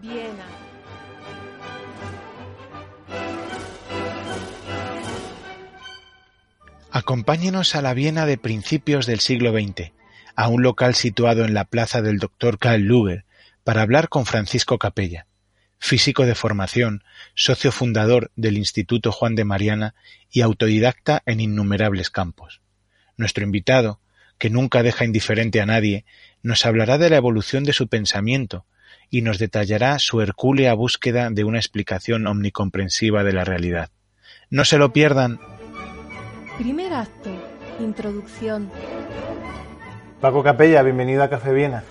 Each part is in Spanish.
Viena. Acompáñenos a la Viena de principios del siglo XX, a un local situado en la plaza del Dr. Karl Luger, para hablar con Francisco Capella, físico de formación, socio fundador del Instituto Juan de Mariana y autodidacta en innumerables campos. Nuestro invitado, que nunca deja indiferente a nadie, nos hablará de la evolución de su pensamiento y nos detallará su hercúlea búsqueda de una explicación omnicomprensiva de la realidad. No se lo pierdan. Primer acto. Introducción. Paco Capella, bienvenido a Café Viena.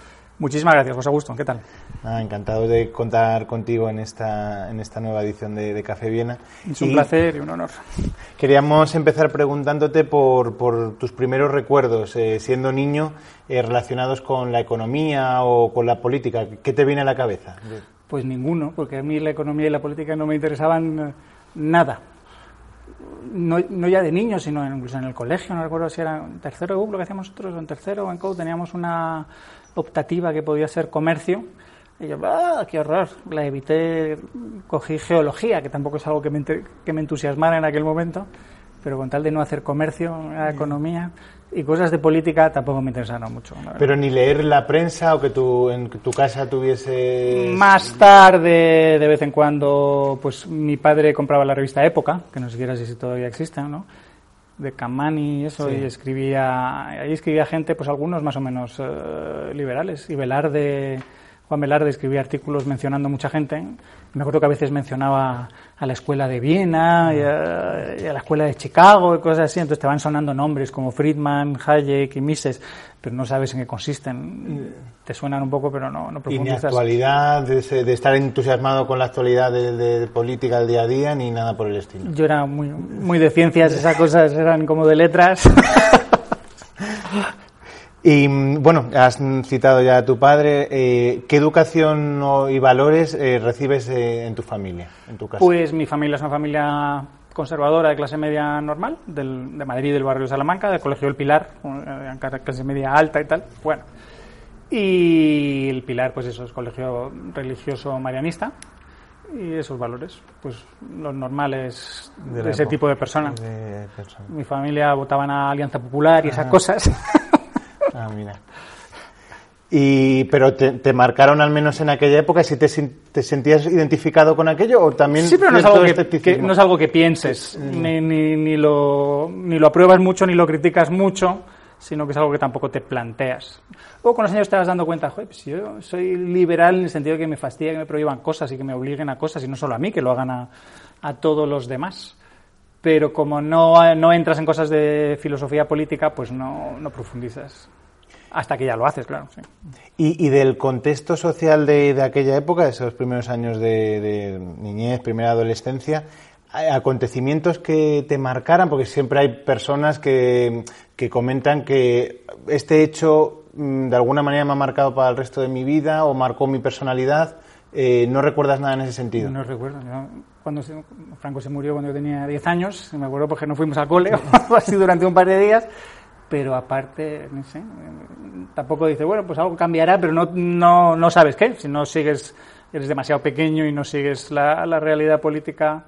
Muchísimas gracias, José Augusto. ¿Qué tal? Ah, encantado de contar contigo en esta, en esta nueva edición de, de Café Viena. Es un placer y un honor. Queríamos empezar preguntándote por, por tus primeros recuerdos, eh, siendo niño, eh, relacionados con la economía o con la política. ¿Qué te viene a la cabeza? Pues ninguno, porque a mí la economía y la política no me interesaban eh, nada. No, no, ya de niño, sino incluso en el colegio, no recuerdo si era en tercero de lo que hacíamos nosotros, o en tercero o en COU, teníamos una optativa que podía ser comercio. Y yo, ¡ah, qué horror! La evité, cogí geología, que tampoco es algo que me, que me entusiasmara en aquel momento, pero con tal de no hacer comercio, la economía y cosas de política tampoco me interesaron mucho. Pero ni leer la prensa o que tú en tu casa tuviese. Más tarde, de vez en cuando, pues mi padre compraba la revista Época, que no sé si todavía existe, ¿no? De Camani y eso, sí. y escribía, ahí escribía gente, pues algunos más o menos uh, liberales, y Velarde, Juan Velarde escribía artículos mencionando mucha gente, me acuerdo que a veces mencionaba a la escuela de Viena y a, y a, la escuela de Chicago y cosas así, entonces te van sonando nombres como Friedman, Hayek y Mises, pero no sabes en qué consisten. Te suenan un poco, pero no, no profundizas. Y ni actualidad, de, de, estar entusiasmado con la actualidad de, de, política del día a día, ni nada por el estilo. Yo era muy, muy de ciencias, esas cosas eran como de letras. Y bueno, has citado ya a tu padre. Eh, ¿Qué educación y valores eh, recibes eh, en tu familia, en tu casa? Pues mi familia es una familia conservadora de clase media normal, del, de Madrid, del barrio de Salamanca, del Colegio del Pilar, clase media alta y tal. Bueno, y el Pilar, pues eso, es colegio religioso marianista. Y esos valores, pues los normales de, de ese tipo de personas. De persona. Mi familia votaban a Alianza Popular y esas cosas. Ah, mira. Y, pero te, te, marcaron al menos en aquella época, si te, te, sentías identificado con aquello o también sí, pero no es algo que, que, no es algo que pienses, Mm. ni, ni, ni, lo, ni lo apruebas mucho ni lo criticas mucho, sino que es algo que tampoco te planteas. O con los años te vas dando cuenta, joder, pues yo soy liberal en el sentido de que me fastidia que me prohíban cosas y que me obliguen a cosas, y no solo a mí, que lo hagan a, a todos los demás pero como no, no, entras en cosas de filosofía política, pues no, no profundizas. Hasta que ya lo haces, claro. Sí. ¿Y, ¿Y, del contexto social de, de, aquella época, de esos primeros años de, de, niñez, primera adolescencia, acontecimientos que te marcaran? Porque siempre hay personas que, que comentan que este hecho mm, de alguna manera me ha marcado para el resto de mi vida o marcó mi personalidad. Eh, ¿No recuerdas nada en ese sentido? No recuerdo. Yo, cuando Franco se murió cuando yo tenía 10 años, me acuerdo porque no fuimos al cole, así durante un par de días, pero aparte, no sé, tampoco dice, bueno, pues algo cambiará, pero no, no, no sabes qué. Si no sigues, eres demasiado pequeño y no sigues la, la realidad política,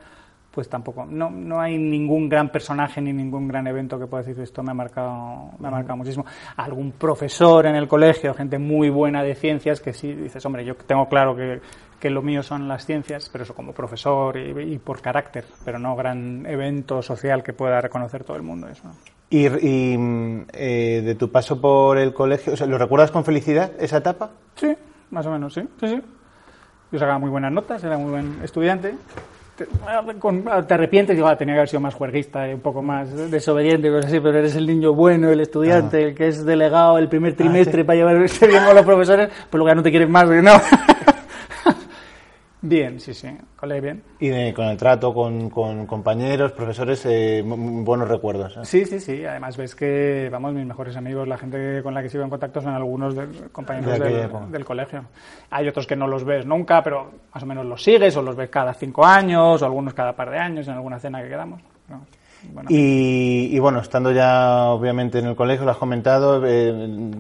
pues tampoco. No, no hay ningún gran personaje ni ningún gran evento que pueda decir esto me ha marcado, me ha marcado muchísimo. Algún profesor en el colegio, gente muy buena de ciencias, que sí dices, hombre, yo tengo claro que, que lo mío son las ciencias, pero eso como profesor y, y por carácter, pero no gran evento social que pueda reconocer todo el mundo. Eso. ¿Y, y eh, de tu paso por el colegio, o sea, ¿lo recuerdas con felicidad esa etapa? Sí, más o menos, sí. sí, sí. Yo sacaba muy buenas notas, era muy buen estudiante. Te, con, te arrepientes, digo, ah, tenía que haber sido más juerguista, un poco más desobediente, cosas así, pero eres el niño bueno, el estudiante, ah. el que es delegado el primer trimestre ah, ¿sí? para llevarse bien con los profesores, pues luego ya no te quieren más, no. Bien, sí, sí, colé bien. ¿Y de, con el trato con, con compañeros, profesores, eh, buenos recuerdos? ¿eh? Sí, sí, sí. Además ves que, vamos, mis mejores amigos, la gente con la que sigo en contacto son algunos de, compañeros de del, del, colegio. Hay otros que no los ves nunca, pero más o menos los sigues o los ves cada cinco años o algunos cada par de años en alguna cena que quedamos. ¿no? Y, bueno, estando ya obviamente en el colegio, lo has comentado, eh,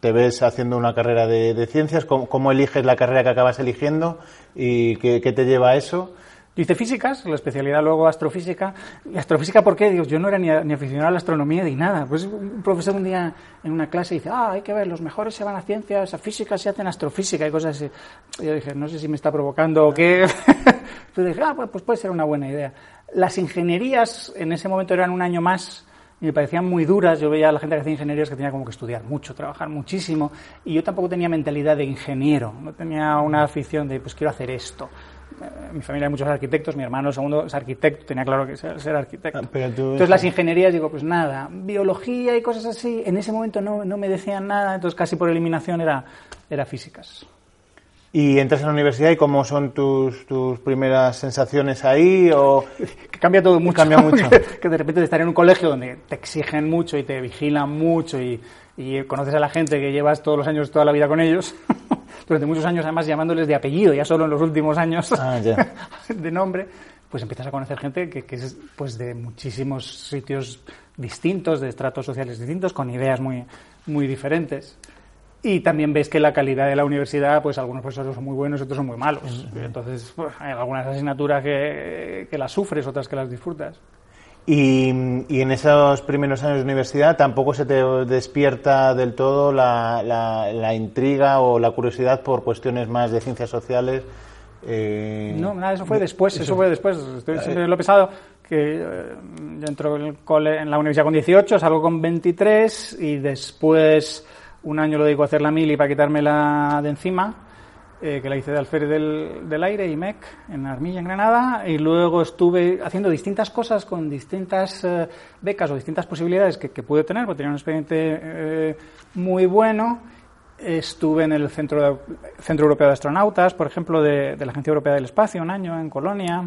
te ves haciendo una carrera de, ciencias, ¿Cómo, eliges la carrera que acabas eligiendo y qué, te lleva a eso? Hice físicas, la especialidad luego astrofísica. ¿Y astrofísica por qué? Digo, yo no era ni, aficionado a la astronomía ni nada. Pues un profesor un día en una clase dice, ah, hay que ver, los mejores se van a ciencias, a física se hacen astrofísica y cosas así. Y yo dije, no sé si me está provocando o qué. Pero dije, ah, pues, pues puede ser una buena idea. Las ingenierías en ese momento eran un año más y me parecían muy duras. Yo veía a la gente que hacía ingenierías que tenía como que estudiar mucho, trabajar muchísimo. Y yo tampoco tenía mentalidad de ingeniero. No tenía una afición de, pues quiero hacer esto. Eh, mi familia hay muchos arquitectos, mi hermano segundo es arquitecto, tenía claro que ser, ser arquitecto. Ah, entonces las ingenierías, digo, pues nada, biología y cosas así, en ese momento no, no me decían nada, entonces casi por eliminación era, era físicas. ¿Y entras en la universidad y cómo son tus, tus primeras sensaciones ahí? O... Que cambia todo mucho. Cambia mucho. que de repente de estar en un colegio donde te exigen mucho y te vigilan mucho y, y conoces a la gente que llevas todos los años, toda la vida con ellos, durante muchos años además llamándoles de apellido, ya solo en los últimos años ah, de nombre, pues empiezas a conocer gente que, que, es pues de muchísimos sitios distintos, de estratos sociales distintos, con ideas muy, muy diferentes. Y también ves que la calidad de la universidad, pues algunos profesores son muy buenos otros son muy malos. Entonces, pues, hay algunas asignaturas que, que, las sufres, otras que las disfrutas. Y, y, en esos primeros años de universidad tampoco se te despierta del todo la, la, intriga o la curiosidad por cuestiones más de ciencias sociales. Eh, no, nada, eso fue después, eso, fue después. Estoy, siempre lo he pesado que eh, yo entro en, en la universidad con 18, salgo con 23 y después un año lo dedico a hacer la mili para quitármela de encima, eh, que la hice de alférez del, del, aire, IMEC, en Armilla, en Granada, y luego estuve haciendo distintas cosas con distintas eh, becas o distintas posibilidades que, que, pude tener, porque tenía un expediente eh, muy bueno. Estuve en el Centro, Centro Europeo de Astronautas, por ejemplo, de la Agencia Europea del Espacio, un año en Colonia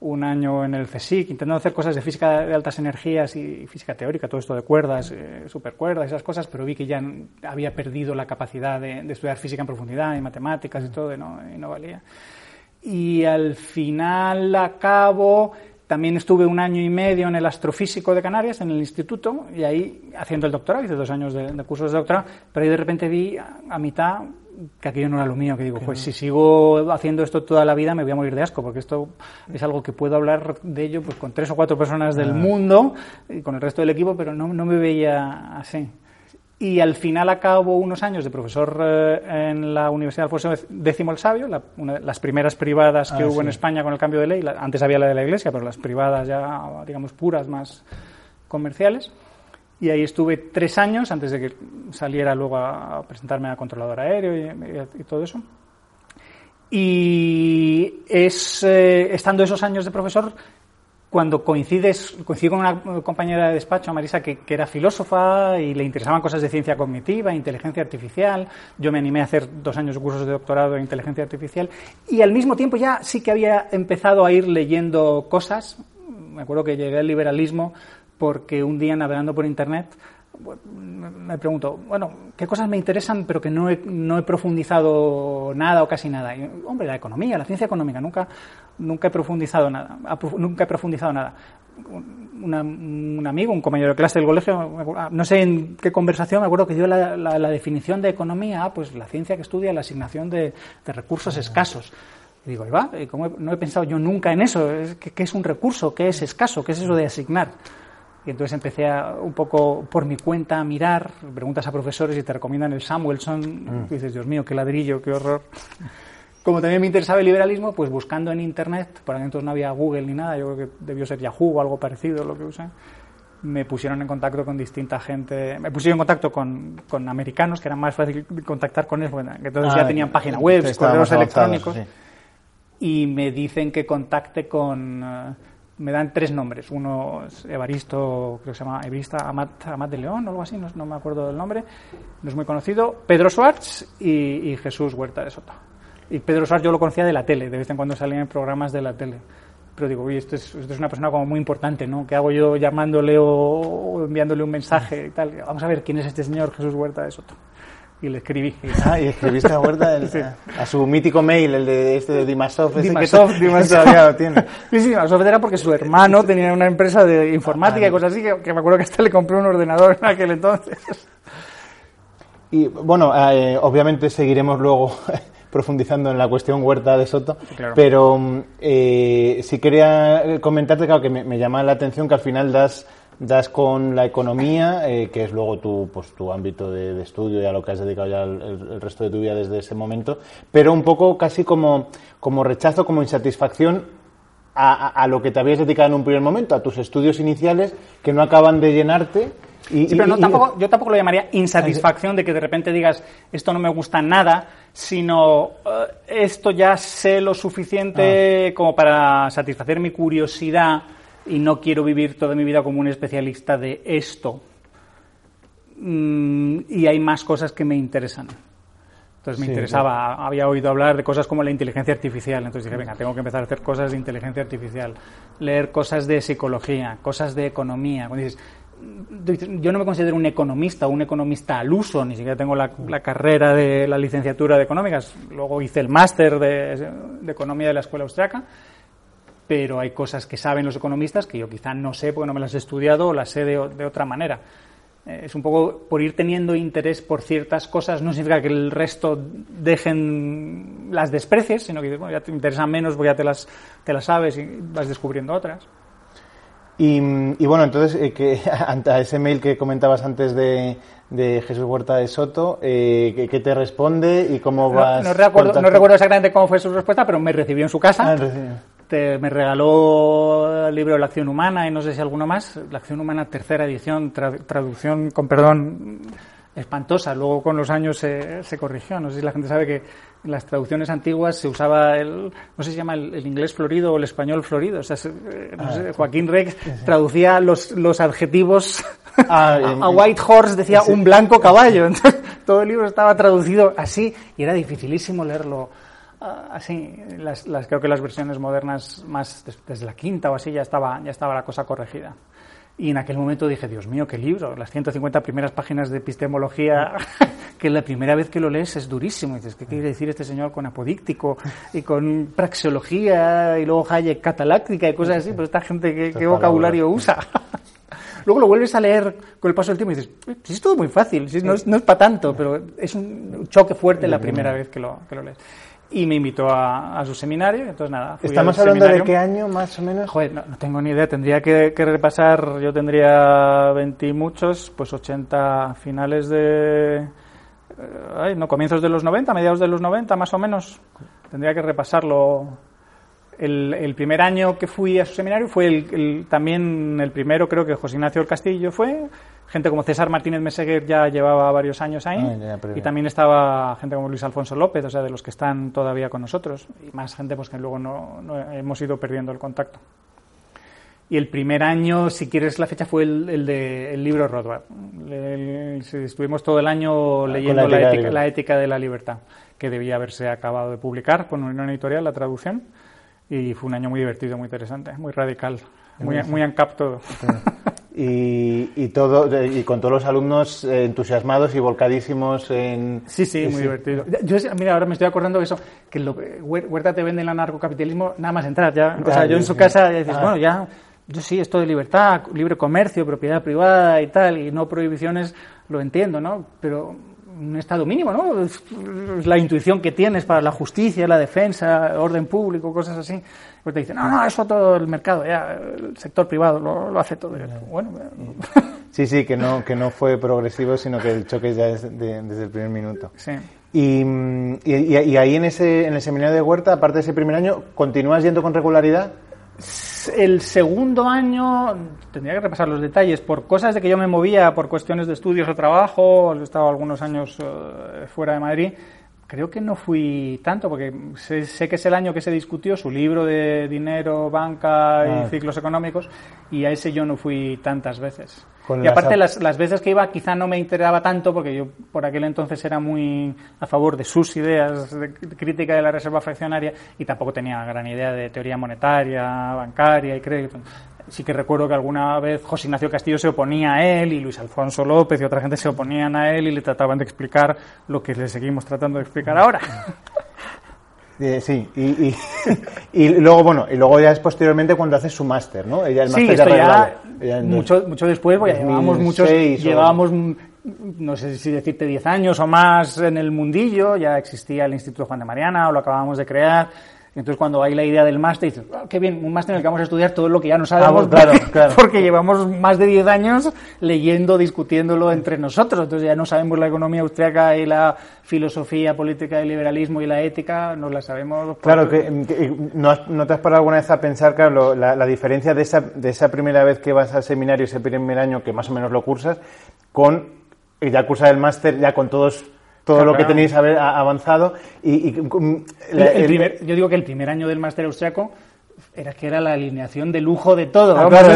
un año en el CSIC intentando hacer cosas de física de altas energías y física teórica, todo esto de cuerdas, eh, supercuerdas, esas cosas, pero vi que ya había perdido la capacidad de, estudiar física en profundidad y matemáticas y todo, y no, valía. Y al final acabo también estuve un año y medio en el astrofísico de Canarias, en el instituto, y ahí haciendo el doctorado, hice dos años de, cursos de doctorado, pero ahí de repente vi a, mitad que aquello no era lo mío, que digo, pues si sigo haciendo esto toda la vida me voy a morir de asco, porque esto es algo que puedo hablar de ello pues con tres o cuatro personas del ah. mundo y con el resto del equipo, pero no, no me veía así. Y al final acabo unos años de profesor eh, en la Universidad Alfonso X el Sabio, una de las primeras privadas que ah, hubo en España con el cambio de ley. antes había la de la Iglesia, pero las privadas ya, digamos, puras, más comerciales. Y ahí estuve tres años antes de que saliera luego a presentarme a controlador aéreo y, todo eso. Y es, eh, estando esos años de profesor, cuando coincides, coincido con una compañera de despacho, Marisa, que, era filósofa y le interesaban cosas de ciencia cognitiva, inteligencia artificial. Yo me animé a hacer dos años de cursos de doctorado en inteligencia artificial y al mismo tiempo ya sí que había empezado a ir leyendo cosas. Me acuerdo que llegué al liberalismo porque un día navegando por internet me pregunto, bueno, ¿qué cosas me interesan pero que no he, no he profundizado nada o casi nada? hombre, la economía, la ciencia económica, nunca, nunca he profundizado nada, nunca he profundizado nada. un amigo, un compañero de clase del colegio, no sé en qué conversación, me acuerdo que dio la, la, definición de economía, ah, pues la ciencia que estudia la asignación de, de recursos escasos. Y digo, va, ¿cómo no he pensado yo nunca en eso? ¿Qué, es un recurso? ¿Qué es escaso? ¿Qué es eso de asignar? Y entonces empecé a, un poco por mi cuenta a mirar, preguntas a profesores y te recomiendan el Samuelson, mm. y dices, Dios mío, qué ladrillo, qué horror. Como también me interesaba el liberalismo, pues buscando en Internet, por entonces no había Google ni nada, yo creo que debió ser Yahoo o algo parecido lo que usé, me pusieron en contacto con distinta gente, me pusieron en contacto con, con americanos, que era más fácil contactar con ellos, que entonces ya ah, tenían página web, correos electrónicos, y me dicen que contacte con... Eh, me dan tres nombres. Uno es Evaristo, creo que se llama Evaristo Amat, de León o algo así, no, me acuerdo del nombre, no es muy conocido. Pedro Schwartz y, Jesús Huerta de Soto. Y Pedro Schwartz yo lo conocía de la tele, de vez en cuando salía en programas de la tele. Pero digo, uy, esto es, es una persona como muy importante, ¿no? ¿Qué hago yo llamándole o, enviándole un mensaje y tal? Vamos a ver quién es este señor Jesús Huerta de Soto. Y le escribí. Ah, y escribiste a Huerta el- a su mítico mail, el de este de Dimasov. Dimasov, que Dimasov. lo tiene. Sí, sí, Dimasov era porque su hermano tenía una empresa de informática y cosas así, que, que me acuerdo que hasta le compré un ordenador en aquel entonces. Y bueno, eh, obviamente seguiremos luego profundizando en la cuestión Huerta de Soto, claro. pero mm, eh, sí quería comentarte, claro, que me, me llama la atención que al final das das con la economía, eh, que es luego tu, pues, tu ámbito de, de estudio y a lo que has dedicado ya el, el- resto de tu vida desde ese momento, pero un poco casi como, como rechazo, como insatisfacción a, a- a lo que te habías dedicado en un primer momento, a tus estudios iniciales que no acaban de llenarte. Y, Sí, pero no, y- tampoco, yo tampoco lo llamaría insatisfacción de que de repente digas esto no me gusta nada, sino eh, esto ya sé lo suficiente como para satisfacer mi curiosidad y no quiero vivir toda mi vida como un especialista de esto. Mm, y hay más cosas que me interesan. Entonces me Sí, interesaba, había oído hablar de cosas como la inteligencia artificial, entonces dije, venga, tengo que empezar a hacer cosas de inteligencia artificial, leer cosas de psicología, cosas de economía. Cuando dices, mm, yo no me considero un economista, un economista al uso, ni siquiera tengo la, la carrera de la licenciatura de económicas, luego hice el máster de, de economía de la escuela austriaca, pero hay cosas que saben los economistas que yo quizá no sé porque no me las he estudiado o las sé de, de otra manera. Eh, Es un poco por ir teniendo interés por ciertas cosas, no significa que el resto dejen las desprecies, sino que bueno, ya te interesan menos porque ya te las, te las sabes y vas descubriendo otras. Y, y bueno, entonces, eh, que, ante a ese mail que comentabas antes de, de Jesús Huerta de Soto, eh, ¿qué, te responde y cómo No, vas? no recuerdo, no recuerdo exactamente cómo fue su respuesta, pero me recibió en su casa. Ah. Te- me regaló el libro La acción humana y no sé si alguno más. La acción humana, tercera edición, tra- traducción, con perdón, espantosa. Luego con los años se, se corrigió. No sé si la gente sabe que en las traducciones antiguas se usaba el, no sé si se llama el, el inglés florido o el español florido. O sea, se- eh, no sé, Joaquín Rex traducía los, los adjetivos Ah, a, White Horse decía un blanco caballo. Entonces, todo el libro estaba traducido así y era dificilísimo leerlo ah, así. Las, las- creo que las versiones modernas, más des- desde la quinta o así, ya estaba, ya estaba la cosa corregida. Y en aquel momento dije, Dios mío, qué libro, las 150 primeras páginas de epistemología, que la primera vez que lo lees es durísimo. Y dices, ¿qué quiere decir este señor con apodíctico y con praxeología y luego Hayek cataláctica y cosas así? Pero esta gente, ¿qué, qué vocabulario usa? Luego lo vuelves a leer con el paso del tiempo y dices, "Uy, si es todo muy fácil, si no, es, no es para tanto, pero es un choque fuerte la primera vez que lo, que lo lees. Y me invitó a, a su seminario, entonces nada. fui ¿Estamos hablando de qué año, más o menos? Joder, no, no tengo ni idea, tendría que, que repasar, yo tendría 20 y muchos, pues 80 finales de... eh, ay, no, comienzos de los 90, mediados de los 90 más o menos. Tendría que repasarlo. El, el primer año que fui a su seminario fue el, el- también el primero, creo que José Ignacio del Castillo fue. Gente como César Martínez Meseguer ya llevaba varios años ahí. Ah, y también estaba gente como Luis Alfonso López, o sea, de los que están todavía con nosotros. Y más gente pues que luego no, no hemos ido perdiendo el contacto. Y el primer año, si quieres la fecha, fue el, el de el libro Rothbard. El- estuvimos todo el año leyendo Ah, la la, ética de la la ética de la libertad, que debía haberse acabado de publicar con una editorial, la traducción. Y fue un año muy divertido, muy interesante, muy radical, muy, muy ANCAP todo. Y, y todo y con todos los alumnos eh, entusiasmados y volcadísimos en Sí, sí, muy divertido. Yo, mira, ahora me estoy acordando de eso, que lo, Huer- Huerta te vende el anarcocapitalismo nada más entrar. Ya, o sea, yo en su casa ya dices, Ah. bueno, ya, yo sí, esto de libertad, libre comercio, propiedad privada y tal, y no prohibiciones, lo entiendo, ¿no? Pero un estado mínimo, ¿no? La intuición que tienes para la justicia, la defensa, orden público, cosas así. Pues te dicen, no, no, eso todo el mercado, ya, el sector privado lo, lo hace todo. Bueno, sí. Sí que no que no fue progresivo sino que el choque ya es de- desde el primer minuto. Sí. y, y, y- y ahí en ese en el seminario de Huerta aparte de ese primer año continúas yendo con regularidad El segundo año, tendría que repasar los detalles, por cosas de que yo me movía, por cuestiones de estudios o trabajo, he estado algunos años eh, fuera de Madrid, creo que no fui tanto, porque sé, sé que es el año que se discutió su libro de dinero, banca y Ah. ciclos económicos, y a ese yo no fui tantas veces. Con y aparte ap- las, las veces que iba quizá no me interesaba tanto, porque yo por aquel entonces era muy a favor de sus ideas de crítica de la reserva fraccionaria y tampoco tenía gran idea de teoría monetaria, bancaria y crédito. Sí que recuerdo que alguna vez José Ignacio Castillo se oponía a él y Luis Alfonso López y otra gente se oponían a él y le trataban de explicar lo que le seguimos tratando de explicar ahora. Eh, sí, y, y, y, luego, bueno, y luego ya es posteriormente cuando hace su máster, ¿no? Ella el sí, máster esto ya, ya mucho, mucho después, porque ya llevábamos muchos, 2006 o- llevábamos, no sé si decirte 10 años o más en el mundillo, ya existía el Instituto Juan de Mariana o lo acabábamos de crear. Entonces, cuando hay la idea del máster, dices, "Ah, qué bien, un máster en el que vamos a estudiar todo lo que ya no sabemos, Ah, claro, porque, claro. porque llevamos más de 10 años leyendo, discutiéndolo entre nosotros. Entonces, ya no sabemos la economía austriaca y la filosofía política, el liberalismo y la ética, no la sabemos. Claro, que, que- ¿no, no te has parado alguna vez a pensar, claro, lo- la, la diferencia de esa, de esa primera vez que vas al seminario, ese primer año que más o menos lo cursas, con ya cursar el máster, ya con todos todo Claro, lo que claro. tenéis avanzado y, y, mm, El- la- el el- primer- yo digo que el primer año del máster austriaco era que era la alineación de lujo de todo. Ah, claro,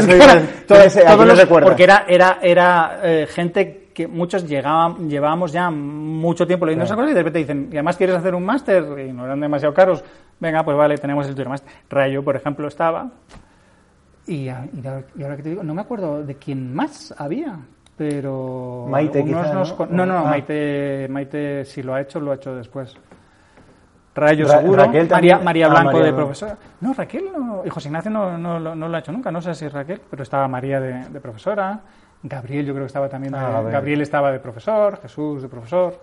porque era era era eh, gente que muchos llegaban llevábamos ya mucho tiempo leyendo esas cosas y de repente dicen y además quieres hacer un máster y no eran demasiado caros. Venga pues vale tenemos el tuyo máster Rayo por ejemplo estaba y, y ahora que te digo no me acuerdo de quién más había pero Maite, algunos quizá, nos ¿no? no no, Ah. Maite Maite si lo ha hecho lo ha hecho después Rayo Ra- seguro, Raquel María, también. María Ah, Blanco María de profesora. No, Raquel no, y José Ignacio no, no, lo- no lo ha hecho nunca, no sé si es Raquel, pero estaba María de, de profesora, Gabriel yo creo que estaba también, de- Ah, Gabriel. Gabriel. estaba de profesor, Jesús de profesor.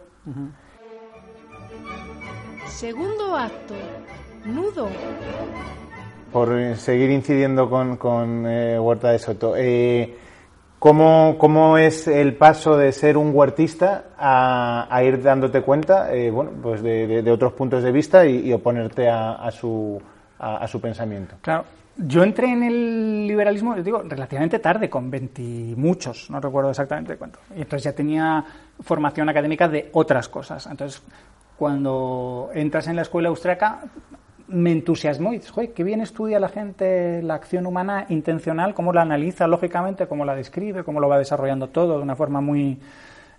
Segundo acto. Nudo. por seguir incidiendo con, con eh, Huerta de Soto, eh, ¿cómo, cómo es el paso de ser un huertista a, ir dándote cuenta eh, bueno, pues de, otros puntos de vista y, oponerte a, su, a, su pensamiento? Claro, yo entré en el liberalismo, les digo, relativamente tarde, con 20 y muchos, no recuerdo exactamente cuánto. Y entonces ya tenía formación académica de otras cosas. Entonces, cuando entras en la escuela austriaca, me entusiasmó y dices, joder, qué bien estudia la gente la acción humana intencional, cómo la analiza lógicamente, cómo la describe, cómo lo va desarrollando todo de una forma muy,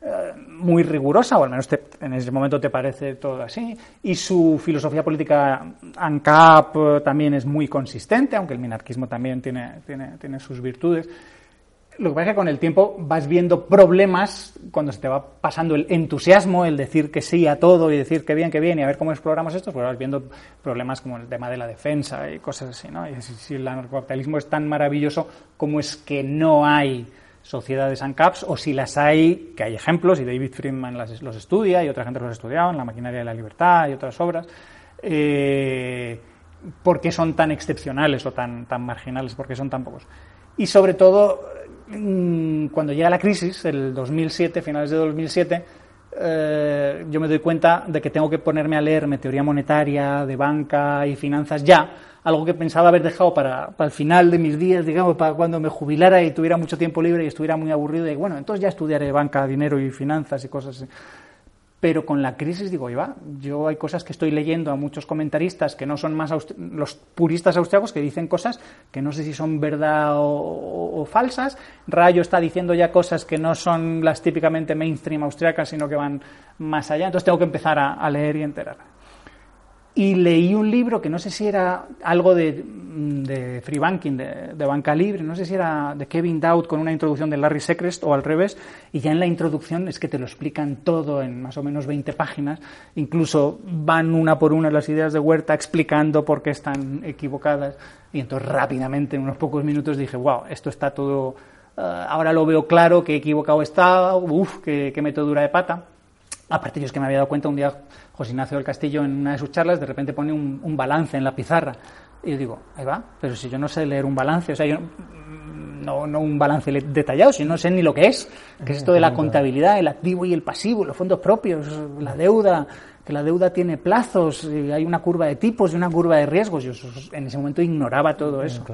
eh, muy rigurosa, o al menos te- en ese momento te parece todo así. Y su filosofía política ANCAP eh, también es muy consistente, aunque el minarquismo también tiene, tiene, tiene sus virtudes. Lo que pasa es que con el tiempo vas viendo problemas cuando se te va pasando el entusiasmo, el decir que sí a todo y decir que bien, que bien y a ver cómo exploramos esto, pues vas viendo problemas como el tema de la defensa y cosas así, ¿no? Y si, el anarcocapitalismo es tan maravilloso, ¿cómo es que no hay sociedades ANCAPs? O si las hay, que hay ejemplos, y David Friedman las- los estudia y otra gente los ha estudiado en La maquinaria de la libertad y otras obras. Eh, ¿Por qué son tan excepcionales o tan, tan marginales? ¿Por qué son tan pocos? Y sobre todo, cuando llega la crisis, el 2007, finales de 2007, eh, yo me doy cuenta de que tengo que ponerme a leerme teoría monetaria, de banca y finanzas ya, algo que pensaba haber dejado para, para el final de mis días, digamos, para cuando me jubilara y tuviera mucho tiempo libre y estuviera muy aburrido, y bueno, entonces ya estudiaré banca, dinero y finanzas y cosas así. Pero con la crisis digo, va, yo hay cosas que estoy leyendo a muchos comentaristas que no son más los puristas austriacos que dicen cosas que no sé si son verdad o, falsas. Rayo está diciendo ya cosas que no son las típicamente mainstream austriacas, sino que van más allá. Entonces tengo que empezar a, a leer y enterarme. Y leí un libro que no sé si era algo de, de free banking, de, de banca libre, no sé si era de Kevin Dowd con una introducción de Larry Secrest o al revés, y ya en la introducción es que te lo explican todo en más o menos 20 páginas, incluso van una por una las ideas de Huerta explicando por qué están equivocadas, y entonces rápidamente, en unos pocos minutos, dije, wow, esto está todo, eh, ahora lo veo claro, que equivocado está, uff, qué, qué metedura de pata. Aparte, yo es que me había dado cuenta un día, José Ignacio del Castillo, en una de sus charlas, de repente pone un, un balance en la pizarra. Y yo digo, ahí va, pero si yo no sé leer un balance, o sea, yo mm, no, no un balance detallado, si no sé ni lo que es, que es esto de la contabilidad, el activo y el pasivo, los fondos propios, la deuda, que la deuda tiene plazos, y hay una curva de tipos y una curva de riesgos. Yo en ese momento ignoraba todo eso.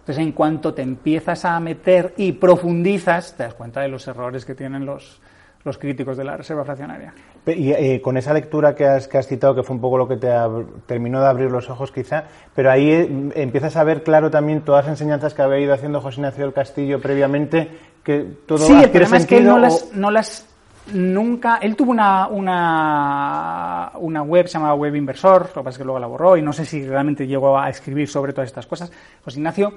Entonces, en cuanto te empiezas a meter y profundizas, te das cuenta de los errores que tienen los, los críticos de la reserva fraccionaria. Y eh, con esa lectura que has, que has citado, que fue un poco lo que te terminó de abrir los ojos quizá, pero ahí eh, empiezas a ver claro también todas las enseñanzas que había ido haciendo José Ignacio del Castillo previamente, que todo sí, el problema es que él no o- las, no las nunca. Él tuvo una, una, una web, se llamaba Web Inversor, lo que pasa es que luego la borró y no sé si realmente llegó a escribir sobre todas estas cosas. José Ignacio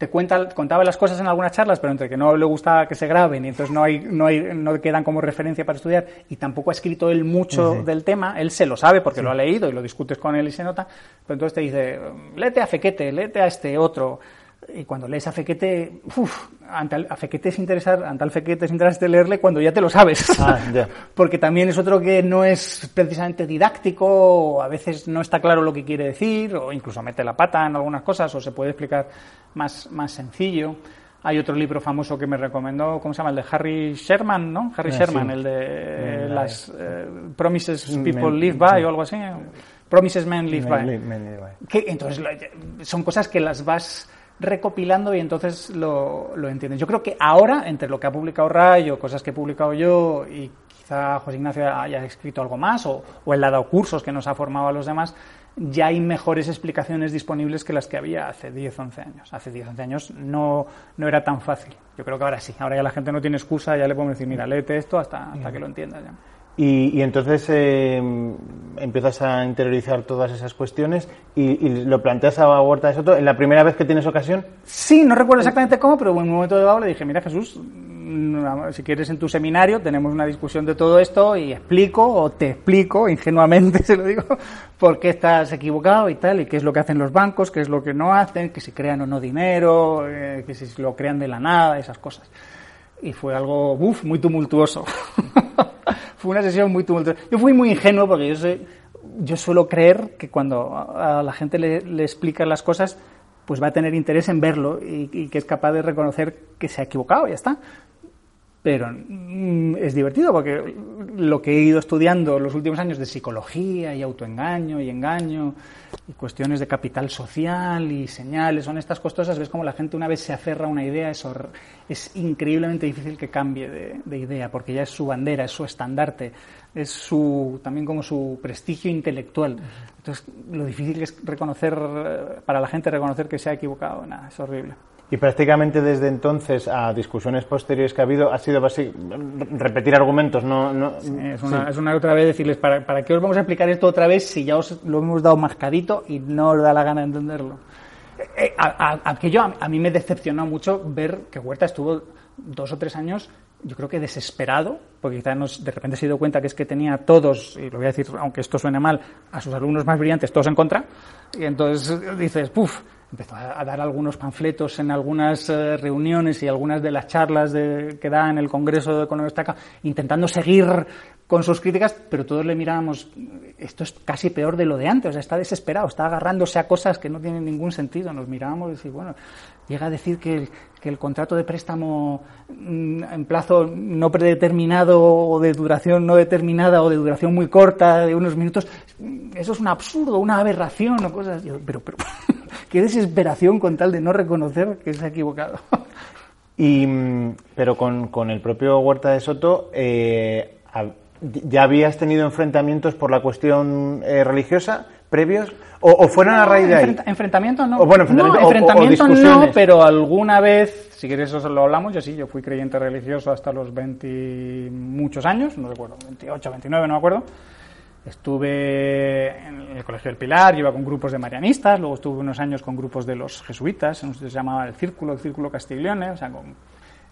te cuenta, contaba las cosas en algunas charlas, pero entre que no le gustaba que se graben y entonces no, hay, no, hay, no quedan como referencia para estudiar y tampoco ha escrito él mucho del tema, él se lo sabe porque lo ha leído y lo discutes con él y se nota, pero entonces te dice, léete a Fequete, léete a este otro, y cuando lees a Fequete, uff, a Fequete es interesar, al Fequete es interesante leerle cuando ya te lo sabes. Ah, Porque también es otro que no es precisamente didáctico, o a veces no está claro lo que quiere decir, o incluso mete la pata en algunas cosas, o se puede explicar más, más sencillo. Hay otro libro famoso que me recomendó, ¿cómo se llama? El de Harry Sherman, ¿no? Harry ah, Sherman, el de las eh, Promises People Live By o algo así. Promises Men Live By. Que, entonces son cosas que las vas recopilando y entonces lo, lo entiendes. Yo creo que ahora, entre lo que ha publicado Ray o cosas que he publicado yo y quizá José Ignacio haya escrito algo más o, o él ha dado cursos que nos ha formado a los demás, ya hay mejores explicaciones disponibles que las que había hace 10, 11 años. Hace 10, 11 años no, no era tan fácil. Yo creo que ahora sí. Ahora ya la gente no tiene excusa, ya le podemos decir, mira, léete esto hasta, hasta que lo entiendas. Ya. Y, entonces eh, empiezas a interiorizar todas esas cuestiones y, lo planteas a Huerta de Soto en la primera vez que tienes ocasión. Sí, no recuerdo exactamente cómo, pero en un momento dado le dije, mira Jesús, mm, si quieres en tu seminario tenemos una discusión de todo esto y explico o te explico, ingenuamente se lo digo, por qué estás equivocado y tal, y qué es lo que hacen los bancos, qué es lo que no hacen, que si crean o no dinero, eh, que si lo crean de la nada, esas cosas. Y fue algo, muy tumultuoso. fue una sesión muy tumultuosa. Yo fui muy ingenuo porque yo, sé, yo suelo creer que cuando a la gente le, le explicas las cosas, pues va a tener interés en verlo y, y, que es capaz de reconocer que se ha equivocado, ya está. Pero mm, es divertido porque lo que he ido estudiando los últimos años de psicología y autoengaño y engaño y cuestiones de capital social y señales son estas costosas, ves como la gente una vez se aferra a una idea, es, es increíblemente difícil que cambie de, de, idea porque ya es su bandera, es su estandarte, es su también como su prestigio intelectual. Entonces, lo difícil es reconocer, para la gente reconocer que se ha equivocado, nada, es horrible. Y prácticamente desde entonces a discusiones posteriores que ha habido ha sido repetir argumentos, no, no es, una, es, una, otra vez decirles ¿para, para qué os vamos a explicar esto otra vez si ya os lo hemos dado mascadito y no os da la gana de entenderlo. Eh, a, aquello a, a, mí me decepcionó mucho ver que Huerta estuvo dos o tres años, yo creo que desesperado, porque quizás de repente se dio cuenta que es que tenía todos, y lo voy a decir aunque esto suene mal, a sus alumnos más brillantes todos en contra, y entonces dices, puf, empezó a, dar algunos panfletos en algunas eh, reuniones y algunas de las charlas de, que da en el Congreso de Economía Estaca, intentando seguir con sus críticas, pero todos le mirábamos, esto es casi peor de lo de antes, o sea, está desesperado, está agarrándose a cosas que no tienen ningún sentido. Nos mirábamos y decir, bueno, llega a decir que que el contrato de préstamo mm, en plazo no predeterminado o de duración no determinada o de duración muy corta, de unos minutos, eso es un absurdo, una aberración o cosas. Pero, pero qué desesperación con tal de no reconocer que se ha equivocado. y, mm, pero con, con el propio Huerta de Soto, eh, ¿Ya habías tenido enfrentamientos por la cuestión eh, religiosa previos? ¿O, fueron a raíz de ahí? Enfrentamientos no. bueno, enfrentamiento, no, no, pero alguna vez, si quieres eso lo hablamos, yo sí, yo fui creyente religioso hasta los 20 muchos años, no recuerdo, 28, 29, no me acuerdo. Estuve en el Colegio del Pilar, iba con grupos de marianistas, luego estuve unos años con grupos de los jesuitas, se llamaba el Círculo, el Círculo Castiglione, o sea, con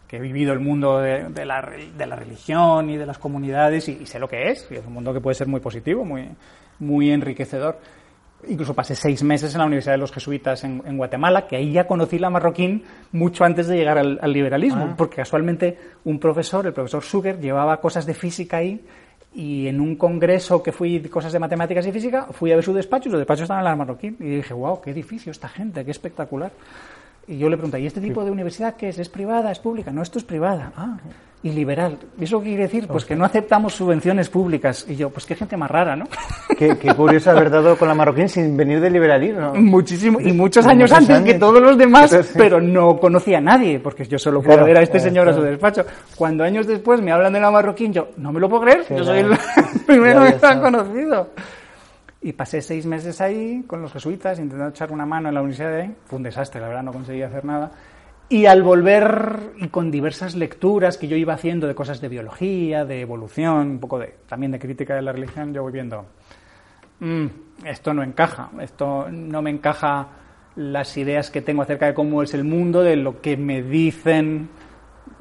que he vivido el mundo de, la, de la, religión y de las comunidades y, sé lo que es, y es un mundo que puede ser muy positivo, muy, muy enriquecedor. Incluso pasé seis meses en la Universidad de los Jesuitas en, Guatemala, que ahí ya conocí la marroquín mucho antes de llegar al, liberalismo, ah. porque casualmente un profesor, el profesor Suger, llevaba cosas de física ahí y en un congreso que fui de cosas de matemáticas y física, fui a ver su despacho y los despachos estaban en la marroquín. Y dije, wow, qué edificio esta gente, qué espectacular. Y yo le pregunté, ¿y este tipo de universidad qué es? ¿Es privada? ¿Es pública? No, esto es privada. Ah, y liberal. ¿Y eso qué quiere decir? Pues que no aceptamos subvenciones públicas. Y yo, pues qué gente más rara, ¿no? Qué, curioso haber dado con la marroquín sin venir del liberalismo. Muchísimo. Y muchos años antes que todos los demás, pero no conocía a nadie, porque yo solo fui a ver a este señor a su despacho. Cuando años después me hablan de la marroquín, yo, no me lo puedo creer, yo soy el primero que han conocido. Y pasé seis meses ahí con los jesuitas, intentando echar una mano en la universidad de. Fue un desastre, la verdad, no conseguí hacer nada. Y al volver, y con diversas lecturas que yo iba haciendo de cosas de biología, de evolución, un poco de, también de crítica de la religión, yo voy viendo, mm, esto no encaja, esto no me encaja las ideas que tengo acerca de cómo es el mundo, de lo que me dicen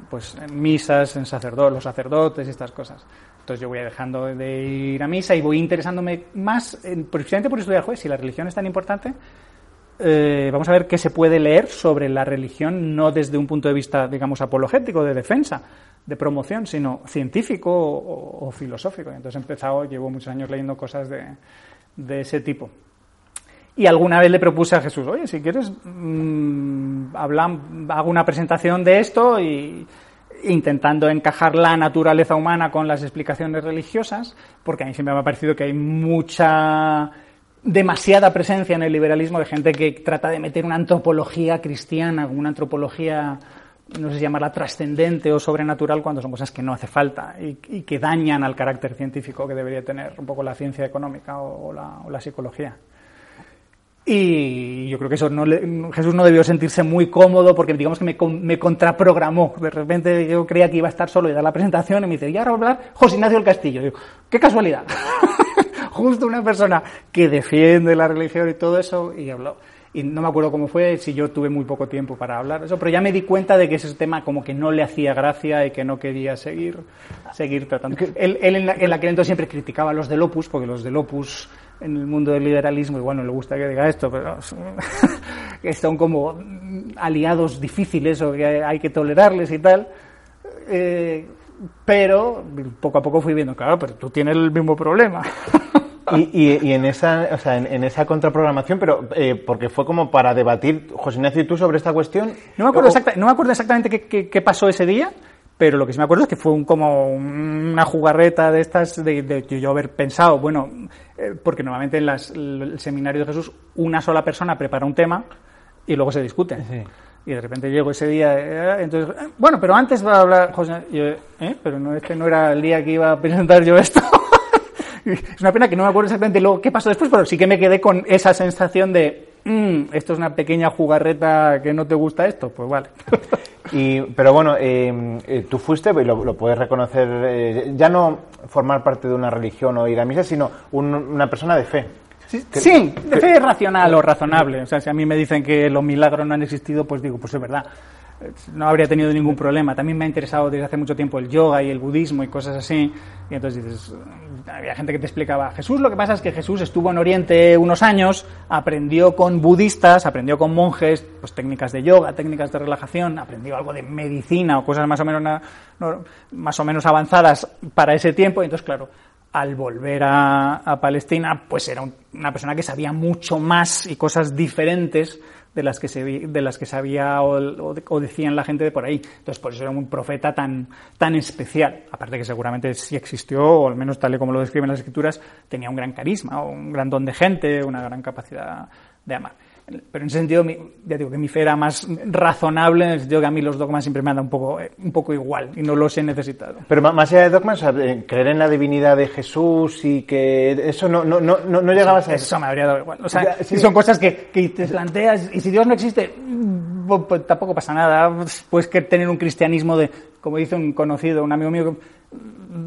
pues misas, en sacerdotes, los sacerdotes y estas cosas. Entonces yo voy dejando de ir a misa y voy interesándome más, en, precisamente por estudiar, juez, si la religión es tan importante, eh, vamos a ver qué se puede leer sobre la religión, no desde un punto de vista, digamos, apologético, de defensa, de promoción, sino científico o, filosófico. Entonces he empezado, llevo muchos años leyendo cosas de, ese tipo. Y alguna vez le propuse a Jesús, oye, si quieres, mmm, hago una presentación de esto y intentando encajar la naturaleza humana con las explicaciones religiosas, porque a mí siempre me ha parecido que hay mucha demasiada presencia en el liberalismo de gente que trata de meter una antropología cristiana, una antropología, no sé si llamarla trascendente o sobrenatural, cuando son cosas que no hace falta y, que dañan al carácter científico que debería tener un poco la ciencia económica o la psicología. Y yo creo que eso no Jesús no debió sentirse muy cómodo porque digamos que me, me, contraprogramó. De repente yo creía que iba a estar solo y dar la presentación y me dice, y ahora va a hablar José Ignacio del Castillo. Y digo, qué casualidad. Justo una persona que defiende la religión y todo eso y habló. Y no me acuerdo cómo fue, si yo tuve muy poco tiempo para hablar eso, pero ya me di cuenta de que ese tema como que no le hacía gracia y que no quería seguir, seguir tratando. Él, él en, en aquel entonces siempre criticaba a los del Opus, porque los del Opus en el mundo del liberalismo, igual no le gusta que diga esto, pero que son como aliados difíciles o que hay que tolerarles y tal. Eh, pero poco a poco fui viendo, claro, pero tú tienes el mismo problema. Y, y, en esa o sea, en, esa contraprogramación, pero eh, porque fue como para debatir, José Ignacio y tú, sobre esta cuestión. No me acuerdo, no me acuerdo exactamente qué, qué pasó ese día, pero lo que sí me acuerdo es que fue un, como una jugarreta de estas, de, yo haber pensado, bueno, eh, porque normalmente en las, el seminario de Jesús una sola persona prepara un tema y luego se discute. Y de repente llego ese día, eh, entonces, eh, bueno, pero antes va a hablar José, yo. Pero no, este no era el día que iba a presentar yo esto. es una pena que no me acuerdo exactamente lo qué pasó después, pero sí que me quedé con esa sensación de, mm, esto es una pequeña jugarreta que no te gusta esto, pues vale. Y, pero bueno, eh, eh, tú fuiste, y lo, puedes reconocer, eh, ya no formar parte de una religión o ir a misa, sino una persona de fe. Sí, de fe racional o razonable. O sea, si a mí me dicen que los milagros no han existido, pues digo, pues es verdad no habría tenido ningún problema. También me ha interesado desde hace mucho tiempo el yoga y el budismo y cosas así. Y entonces dices, había gente que te explicaba, Jesús lo que pasa es que Jesús estuvo en Oriente unos años, aprendió con budistas, aprendió con monjes, pues técnicas de yoga, técnicas de relajación, aprendió algo de medicina o cosas más o menos, más o menos avanzadas para ese tiempo. Y entonces, claro, al volver a, Palestina, pues era una persona que sabía mucho más y cosas diferentes de las que, se, de las que sabía o, o, decían la gente de por ahí. Entonces, por eso era un profeta tan, tan especial. Aparte que seguramente sí existió, o al menos tal y como lo describen las escrituras, tenía un gran carisma, un gran don de gente, una gran capacidad de amar. Pero en ese sentido, ya digo que mi fe era más razonable, en el sentido que a mí los dogmas siempre me andan un poco, eh, un poco igual y no los he necesitado. Pero más allá de dogmas, creer en la divinidad de Jesús y que eso no, no, no, no llegabas a eso. Eso me habría dado igual. O sea, son cosas que, que te planteas y si Dios no existe, pues, pues tampoco pasa nada. Puedes que tener un cristianismo de, como dice un conocido, un amigo mío,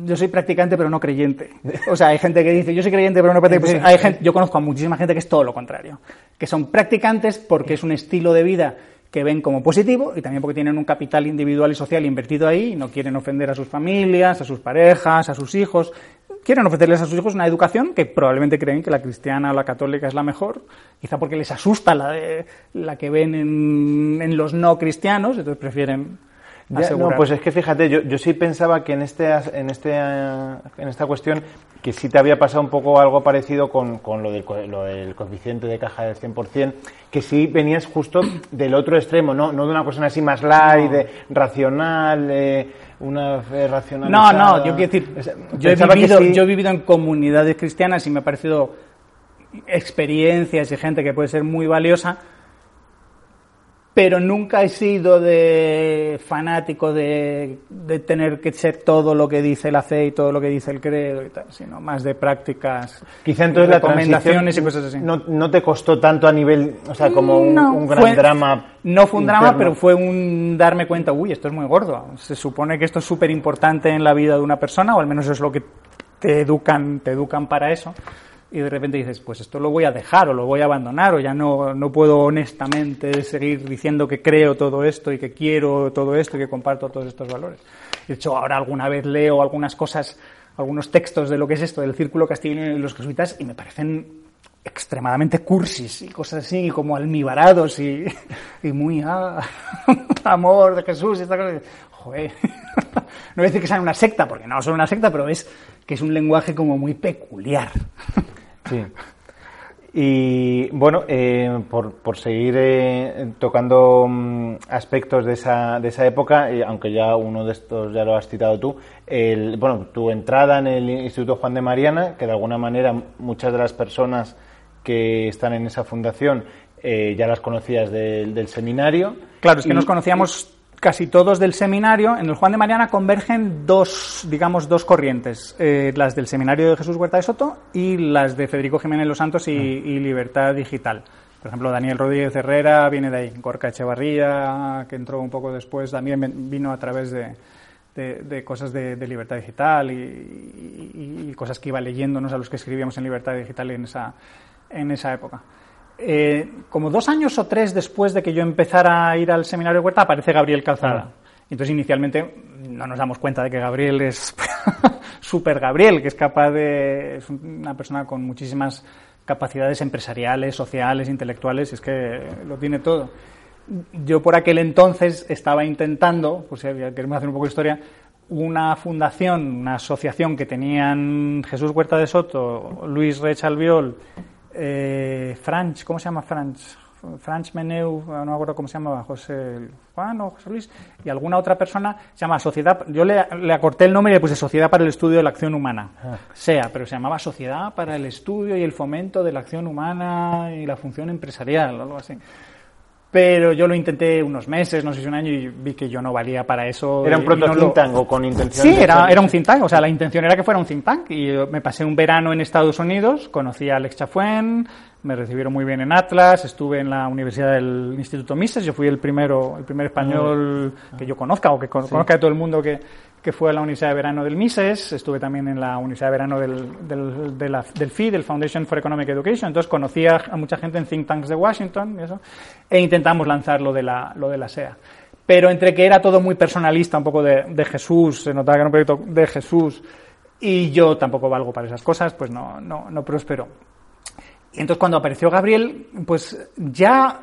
yo soy practicante pero no creyente. O sea, hay gente que dice, yo soy creyente pero no practicante. Pues hay gente, yo conozco a muchísima gente que es todo lo contrario. Que son practicantes porque es un estilo de vida que ven como positivo y también porque tienen un capital individual y social invertido ahí y no quieren ofender a sus familias, a sus parejas, a sus hijos. Quieren ofrecerles a sus hijos una educación que probablemente creen que la cristiana o la católica es la mejor, quizá porque les asusta la, de, la que ven en, en los no cristianos, entonces prefieren no, pues es que fíjate, yo, yo sí pensaba que en, este, en, este, en esta cuestión que sí te había pasado un poco algo parecido con, con lo, del, lo, del, coeficiente de caja del 100%, que sí venías justo del otro extremo, no, no de una cuestión así más light, de racional, eh, una fe racional. No, no, yo quiero decir, yo he, vivido, yo he vivido en comunidades cristianas y me ha parecido experiencias y gente que puede ser muy valiosa, pero nunca he sido de fanático de, tener que ser todo lo que dice la fe y todo lo que dice el credo y tal, sino más de prácticas, Quizá entonces recomendaciones y cosas así. No, te costó tanto a nivel, o sea, como un, gran drama. No fue un drama, pero fue un darme cuenta, uy, esto es muy gordo. Se supone que esto es súper importante en la vida de una persona, o al menos es lo que te educan, te educan para eso y de repente dices, pues esto lo voy a dejar o lo voy a abandonar o ya no, no puedo honestamente seguir diciendo que creo todo esto y que quiero todo esto y que comparto todos estos valores. De hecho, ahora alguna vez leo algunas cosas, algunos textos de lo que es esto del círculo castellano y los jesuitas y me parecen extremadamente cursis y cosas así, como almibarados y, y muy ah, amor de Jesús y esta cosa. Joder. No voy a decir que sean una secta, porque no son una secta, pero es que es un lenguaje como muy peculiar. Sí. Y bueno, eh, por, por, seguir eh, tocando mm, aspectos de esa, de esa época, eh, aunque ya uno de estos ya lo has citado tú, el, bueno, tu entrada en el Instituto Juan de Mariana, que de alguna manera muchas de las personas que están en esa fundación ya las conocías del, del seminario. Claro, es que nos conocíamos casi todos del seminario, en el Juan de Mariana convergen dos, digamos, dos corrientes, eh, las del seminario de Jesús Huerta de Soto y las de Federico Jiménez Los Santos y, y, Libertad Digital. Por ejemplo, Daniel Rodríguez Herrera viene de ahí, Gorka Echevarría, que entró un poco después, también vino a través de, de, de cosas de, de, Libertad Digital y, y, y, cosas que iba leyéndonos a los que escribíamos en Libertad Digital en esa, en esa época. Eh, como dos años o tres después de que yo empezara a ir al seminario de Huerta, aparece Gabriel Calzada. Ah. Entonces, inicialmente, no nos damos cuenta de que Gabriel es super Gabriel, que es capaz de. es una persona con muchísimas capacidades empresariales, sociales, intelectuales, es que lo tiene todo. Yo por aquel entonces estaba intentando, pues si queremos hacer un poco de historia, una fundación, una asociación que tenían Jesús Huerta de Soto, Luis Rech Albiol eh, Franch, ¿cómo se llama Franch? Franch Meneu, no me acuerdo cómo se llamaba, José Juan o José Luis, y alguna otra persona se llama Sociedad, yo le, le acorté el nombre y le puse Sociedad para el Estudio de la Acción Humana, ah. sea, pero se llamaba Sociedad para el Estudio y el Fomento de la Acción Humana y la Función Empresarial, o algo así. Pero yo lo intenté unos meses, no sé si un año, y vi que yo no valía para eso. ¿Era un proto no think tank o con intención? Sí, era, era un think tank. O sea, la intención era que fuera un think tank. Y me pasé un verano en Estados Unidos, conocí a Alex Chafuen, me recibieron muy bien en Atlas, estuve en la Universidad del Instituto Mises, yo fui el primero, el primer español ah. que yo conozca o que conozca sí. de todo el mundo que, que fue a la Universidad de Verano del Mises, estuve también en la Universidad de Verano del, del, del FI, del Foundation for Economic Education, entonces conocía a mucha gente en think tanks de Washington y eso, e intentamos lanzar lo de la, lo de la SEA. Pero entre que era todo muy personalista, un poco de, de Jesús, se notaba que era un proyecto de Jesús, y yo tampoco valgo para esas cosas, pues no, no, no prosperó. Y entonces cuando apareció Gabriel, pues ya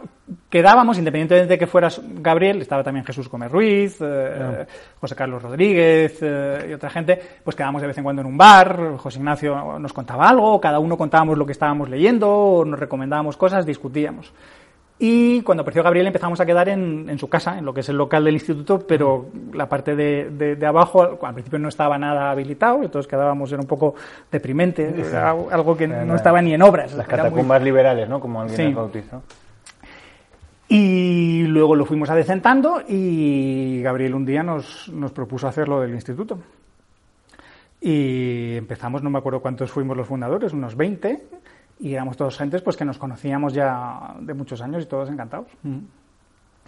quedábamos, independientemente de que fuera Gabriel, estaba también Jesús Gómez Ruiz, eh, José Carlos Rodríguez eh, y otra gente, pues quedábamos de vez en cuando en un bar, José Ignacio nos contaba algo, cada uno contábamos lo que estábamos leyendo, nos recomendábamos cosas, discutíamos. Y cuando apareció Gabriel empezamos a quedar en, en, su casa, en lo que es el local del instituto, pero la parte de, de, de, abajo al principio no estaba nada habilitado, entonces quedábamos, era un poco deprimente, era algo que era, no estaba ni en obras. Las catacumbas muy... liberales, ¿no? Como alguien sí. bautizó. Y luego lo fuimos adecentando y Gabriel un día nos, nos propuso hacerlo del instituto. Y empezamos, no me acuerdo cuántos fuimos los fundadores, unos 20, y éramos todos gentes pues que nos conocíamos ya de muchos años y todos encantados. Mm.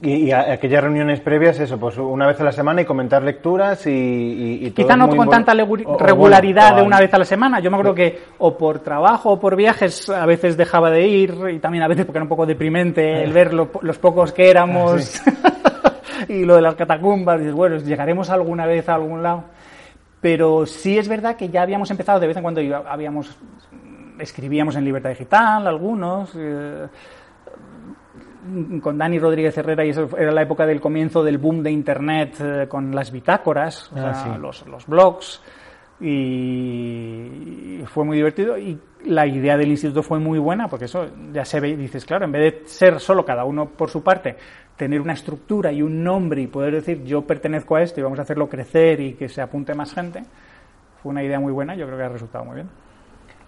Y, y a, aquellas reuniones previas, eso, pues una vez a la semana y comentar lecturas y, y, y Quizá no con tanta regularidad o, o de una vez a la semana. Yo me acuerdo que o por trabajo o por viajes a veces dejaba de ir y también a veces porque era un poco deprimente el ver lo, los pocos que éramos ah, sí. y lo de las catacumbas. Y dices, bueno, llegaremos alguna vez a algún lado. Pero sí es verdad que ya habíamos empezado de vez en cuando habíamos escribíamos en Libertad Digital, algunos. Eh, con Dani Rodríguez Herrera, y eso era la época del comienzo del boom de Internet eh, con las bitácoras, ah, o sea, sí. los, los, blogs, y fue muy divertido. Y la idea del instituto fue muy buena, porque eso ya se ve y dices, claro, en vez de ser solo cada uno por su parte, tener una estructura y un nombre y poder decir yo pertenezco a esto y vamos a hacerlo crecer y que se apunte más gente, fue una idea muy buena, yo creo que ha resultado muy bien.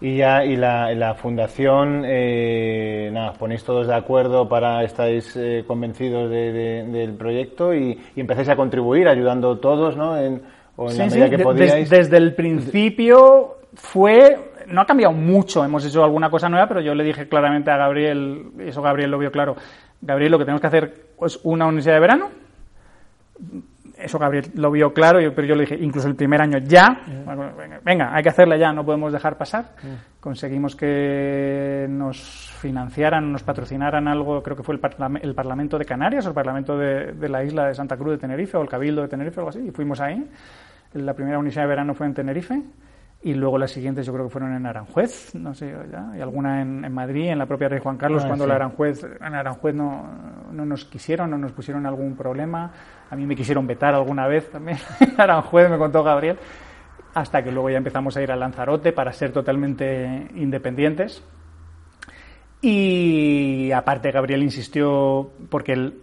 Y ya y la, la fundación, eh, nada, ponéis todos de acuerdo para estáis eh, convencidos de, de, del proyecto y, y, empezáis a contribuir ayudando todos, ¿no? En, o en sí, la medida sí. que podíais. Des, desde el principio fue, no ha cambiado mucho, hemos hecho alguna cosa nueva, pero yo le dije claramente a Gabriel, eso Gabriel lo vio claro, Gabriel, lo que tenemos que hacer es una universidad de verano, eso Gabriel lo vio claro, pero yo le dije, incluso el primer año ya, venga, hay que hacerla ya, no podemos dejar pasar. Conseguimos que nos financiaran, nos patrocinaran algo, creo que fue el, el Parlamento de Canarias o el Parlamento de, de, la isla de Santa Cruz de Tenerife o el Cabildo de Tenerife o algo así, y fuimos ahí. La primera universidad de verano fue en Tenerife y luego las siguientes yo creo que fueron en Aranjuez, no sé, ya, y alguna en, Madrid, en la propia Rey Juan Carlos, ah, cuando la Aranjuez, en Aranjuez no, no nos quisieron, no nos pusieron algún problema. A mí me quisieron vetar alguna vez también, Aranjuez me contó Gabriel, hasta que luego ya empezamos a ir a Lanzarote para ser totalmente independientes. Y aparte Gabriel insistió, porque él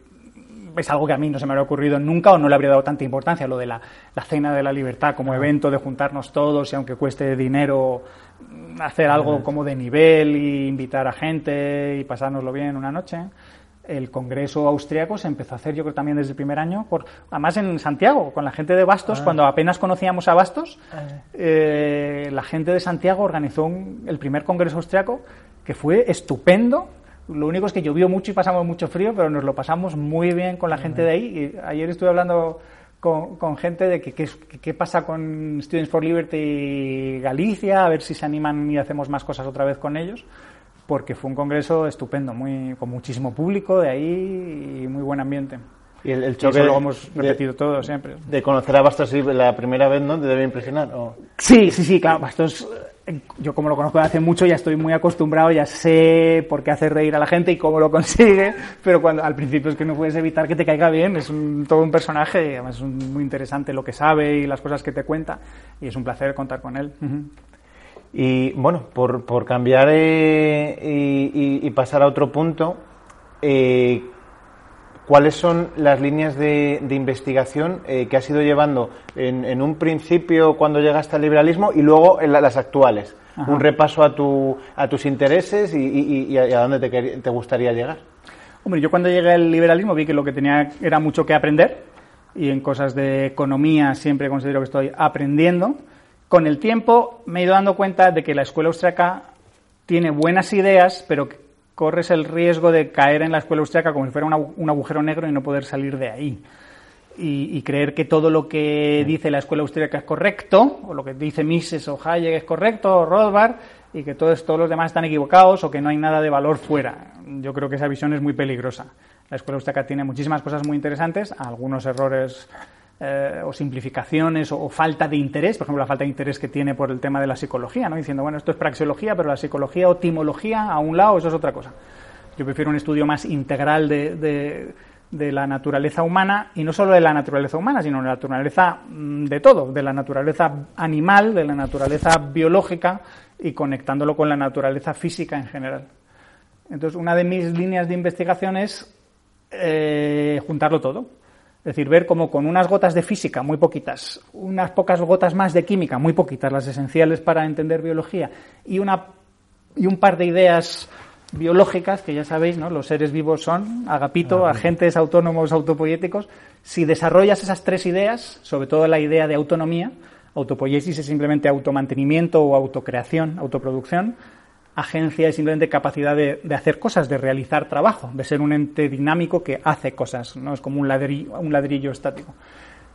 es algo que a mí no se me habría ocurrido nunca o no le habría dado tanta importancia, lo de la, Cena de la Libertad como evento de juntarnos todos y aunque cueste dinero hacer algo como de nivel y invitar a gente y pasárnoslo bien una noche. El Congreso Austriaco se empezó a hacer, yo creo, también desde el primer año, por, además en Santiago, con la gente de Bastos, ah. cuando apenas conocíamos a Bastos, ah. eh, la gente de Santiago organizó el primer Congreso Austriaco que fue estupendo, lo único es que llovió mucho y pasamos mucho frío, pero nos lo pasamos muy bien con la gente de ahí. Y ayer estuve hablando con, gente de qué pasa con Students for Liberty Galicia, a ver si se animan y hacemos más cosas otra vez con ellos, porque fue un congreso estupendo, muy, con muchísimo público de ahí y muy buen ambiente. Y el, choque. lo hemos repetido todo siempre. De conocer a Bastos la primera vez, ¿no? ¿Te debe impresionar? Sí, sí, sí, claro. Bastos yo como lo conozco hace mucho ya estoy muy acostumbrado, ya sé por qué hace reír a la gente y cómo lo consigue, pero cuando al principio es que no puedes evitar que te caiga bien, es todo un personaje, además es muy interesante lo que sabe y las cosas que te cuenta y es un placer contar con él. Y bueno, por, por cambiar eh, y, pasar a otro punto, eh, ¿Cuáles son las líneas de, investigación eh, que has ido llevando en, un principio cuando llegaste al liberalismo y luego en las actuales? Un repaso a, tu, a tus intereses y, a dónde te, gustaría llegar. Hombre, yo cuando llegué al liberalismo vi que lo que tenía era mucho que aprender y en cosas de economía siempre considero que estoy aprendiendo. Con el tiempo me he ido dando cuenta de que la escuela austriaca tiene buenas ideas, pero corres el riesgo de caer en la escuela austriaca como si fuera un agujero negro y no poder salir de ahí. Y, creer que todo lo que dice la escuela austríaca es correcto, o lo que dice Mises o Hayek es correcto, o Rothbard, y que todos, todos los demás están equivocados o que no hay nada de valor fuera. Yo creo que esa visión es muy peligrosa. La escuela austríaca tiene muchísimas cosas muy interesantes, algunos errores eh, o simplificaciones o, falta de interés, por ejemplo, la falta de interés que tiene por el tema de la psicología, ¿no? diciendo, bueno, esto es praxeología, pero la psicología o timología a un lado, eso es otra cosa. Yo prefiero un estudio más integral de, de, la naturaleza humana, y no solo de la naturaleza humana, sino de la naturaleza mm, de todo, de la naturaleza animal, de la naturaleza biológica, y conectándolo con la naturaleza física en general. Entonces, una de mis líneas de investigación es eh, juntarlo todo. Es decir, ver cómo con unas gotas de física, muy poquitas, unas pocas gotas más de química, muy poquitas, las esenciales para entender biología, y, una, y un par de ideas biológicas, que ya sabéis, ¿no? los seres vivos son, agapito, agentes autónomos autopoyéticos. Si desarrollas esas tres ideas, sobre todo la idea de autonomía, autopoiesis es simplemente automantenimiento o autocreación, autoproducción, agencia es simplemente capacidad de, hacer cosas, de realizar trabajo, de ser un ente dinámico que hace cosas, no es como un ladrillo, un ladrillo estático.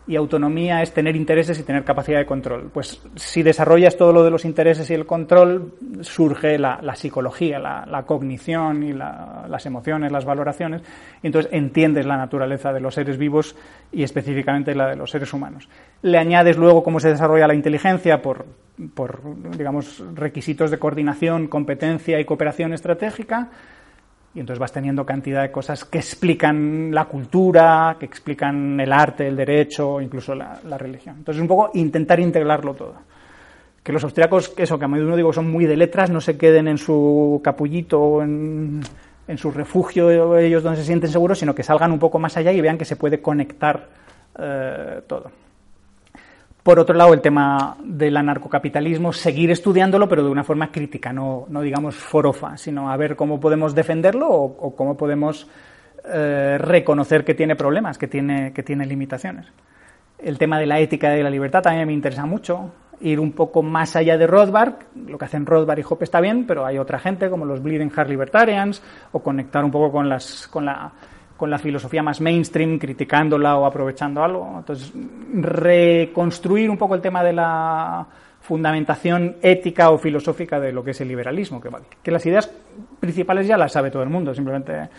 Y autonomía es tener intereses y tener capacidad de control. Pues si desarrollas todo lo de los intereses y el control, surge la, psicología, la, cognición y las emociones, las valoraciones, entonces entiendes la naturaleza de los seres vivos y específicamente la de los seres humanos. Le añades luego cómo se desarrolla la inteligencia por, por digamos, requisitos de coordinación, competencia y cooperación estratégica, y entonces vas teniendo cantidad de cosas que explican la cultura, que explican el arte, el derecho, incluso la, religión. Entonces, un poco intentar integrarlo todo. Que los austriacos, eso, que a menudo digo, son muy de letras, no se queden en su capullito o en, su refugio, ellos donde se sienten seguros, sino que salgan un poco más allá y vean que se puede conectar eh, todo. Por otro lado, el tema del anarcocapitalismo, seguir estudiándolo, pero de una forma crítica, no, no digamos forofa, sino a ver cómo podemos defenderlo o, cómo podemos eh, reconocer que tiene problemas, que tiene, que tiene limitaciones. El tema de la ética y de la libertad también me interesa mucho. Ir un poco más allá de Rothbard, lo que hacen Rothbard y Hoppe está bien, pero hay otra gente como los Bleeding Heart Libertarians, o conectar un poco con, las, con la con la filosofía más mainstream, criticándola o aprovechando algo. Entonces, reconstruir un poco el tema de la fundamentación ética o filosófica de lo que es el liberalismo, que, que las ideas principales ya las sabe todo el mundo, simplemente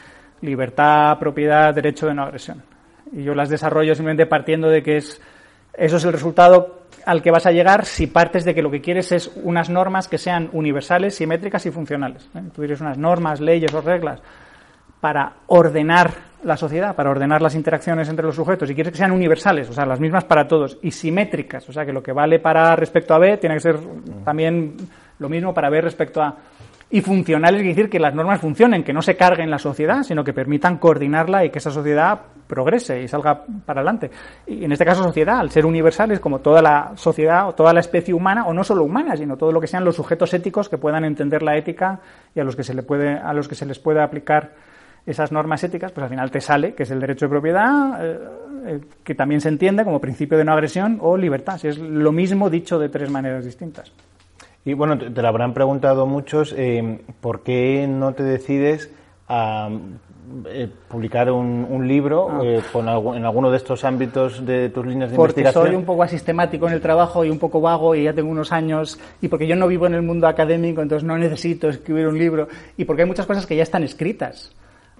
libertad, propiedad, derecho de no agresión. Y yo las desarrollo simplemente partiendo de que es eso es el resultado al que vas a llegar si partes de que lo que quieres es unas normas que sean universales, simétricas y funcionales. ¿eh? Unas normas, leyes o reglas para ordenar la sociedad, para ordenar las interacciones entre los sujetos, y quieres que sean universales, o sea, las mismas para todos, y simétricas, o sea, que lo que vale para respecto a B tiene que ser también lo mismo para B respecto a y funcionales quiere decir que las normas funcionen, que no se carguen la sociedad, sino que permitan coordinarla y que esa sociedad progrese y salga para adelante. Y en este caso sociedad, al ser universales, como toda la sociedad o toda la especie humana, o no solo humana, sino todo lo que sean los sujetos éticos que puedan entender la ética y a los que se, le puede, a los que se les puede aplicar esas normas éticas, pues al final te sale que es el derecho de propiedad, eh, eh, que también se entiende como principio de no agresión o libertad. Si es lo mismo dicho de tres maneras distintas. Y bueno, te, lo habrán preguntado muchos, eh, ¿por qué no te decides a eh, publicar un, libro ah. eh, en alguno de estos ámbitos de tus líneas de porque investigación? soy un poco asistemático en el trabajo y un poco vago y ya tengo unos años y porque yo no vivo en el mundo académico, entonces no necesito escribir un libro y porque hay muchas cosas que ya están escritas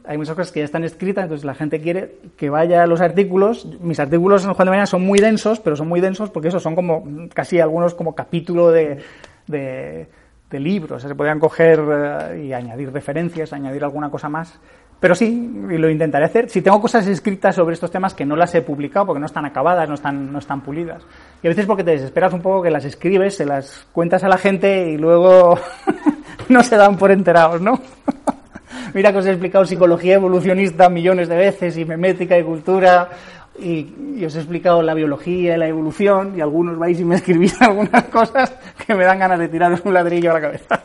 hay muchas cosas que ya están escritas, entonces la gente quiere que vaya a los artículos. Mis artículos en Juan de Mañana son muy densos, pero son muy densos porque esos son como casi algunos como capítulo de, de, libros. Se podrían coger eh, y añadir referencias, añadir alguna cosa más. Pero sí, lo intentaré hacer. Si tengo cosas escritas sobre estos temas que no las he publicado porque no están acabadas, no están, no están pulidas. Y a veces porque te desesperas un poco que las escribes, se las cuentas a la gente y luego no se dan por enterados, ¿no? Mira que os he explicado psicología evolucionista millones de veces y memética y cultura y, os he explicado la biología y la evolución y algunos vais y me escribís algunas cosas que me dan ganas de tiraros un ladrillo a la cabeza.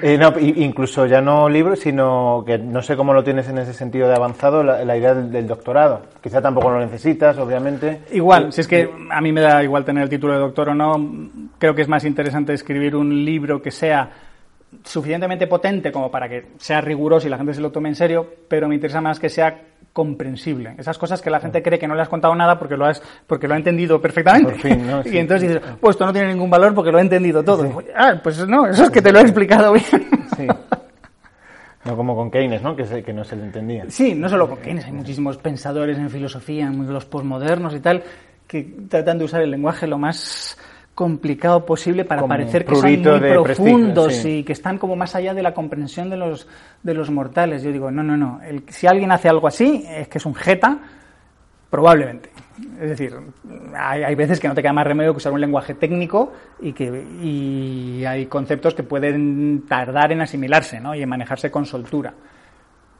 Eh, no, incluso ya no libros, sino que no sé cómo lo tienes en ese sentido de avanzado, la, idea del, doctorado. Quizá tampoco lo necesitas, obviamente. Igual, si es que a mí me da igual tener el título de doctor o no, creo que es más interesante escribir un libro que sea suficientemente potente como para que sea riguroso y la gente se lo tome en serio, pero me interesa más que sea comprensible. Esas cosas que la gente cree que no le has contado nada porque lo has porque lo ha entendido perfectamente. Y entonces dices, pues esto no tiene ningún valor porque lo ha entendido todo. Ah, pues no, eso es que te lo he explicado bien. No como con Keynes, ¿no? Que, que no se le entendía. Sí, no solo con Keynes, hay muchísimos pensadores en filosofía, los posmodernos y tal, que tratan de usar el lenguaje lo más complicado posible para parecer que son muy profundos y que están como más allá de la comprensión de los, de los mortales. Yo digo, no, no, no. si alguien hace algo así, es que es un jeta, probablemente. Es decir, hay, hay, veces que no te queda más remedio que usar un lenguaje técnico y que y hay conceptos que pueden tardar en asimilarse ¿no? y en manejarse con soltura.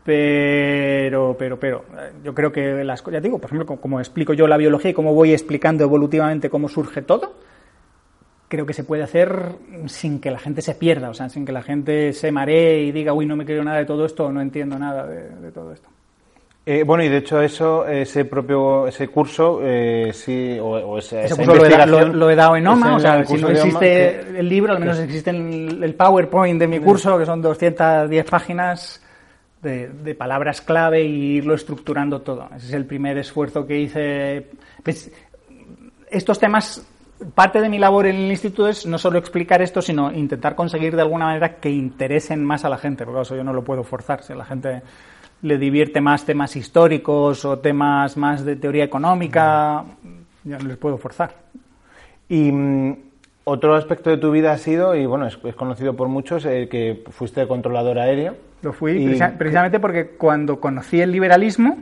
Pero, pero, pero, yo creo que las cosas, ya digo, por ejemplo, como explico yo la biología y cómo voy explicando evolutivamente cómo surge todo, creo que se puede hacer sin que la gente se pierda, o sea, sin que la gente se maree y diga, uy, no me creo nada de todo esto o no entiendo nada de, todo esto. Eh, bueno, y de hecho eso, ese propio, ese curso, eh, sí, o, ese, ese curso lo he, dado en OMA, o sea, si no existe el libro, al menos existe el, el, PowerPoint de mi curso, que son 210 páginas de, de, palabras clave y irlo estructurando todo. Ese es el primer esfuerzo que hice. Pues, estos temas parte de mi labor en el instituto es no solo explicar esto, sino intentar conseguir de alguna manera que interesen más a la gente, porque eso yo no lo puedo forzar. Si a la gente le divierte más temas históricos o temas más de teoría económica, ya no les puedo forzar. Y mm, otro aspecto de tu vida ha sido, y bueno, es, conocido por muchos, el que fuiste controlador aéreo. Lo fui precisamente porque cuando conocí el liberalismo,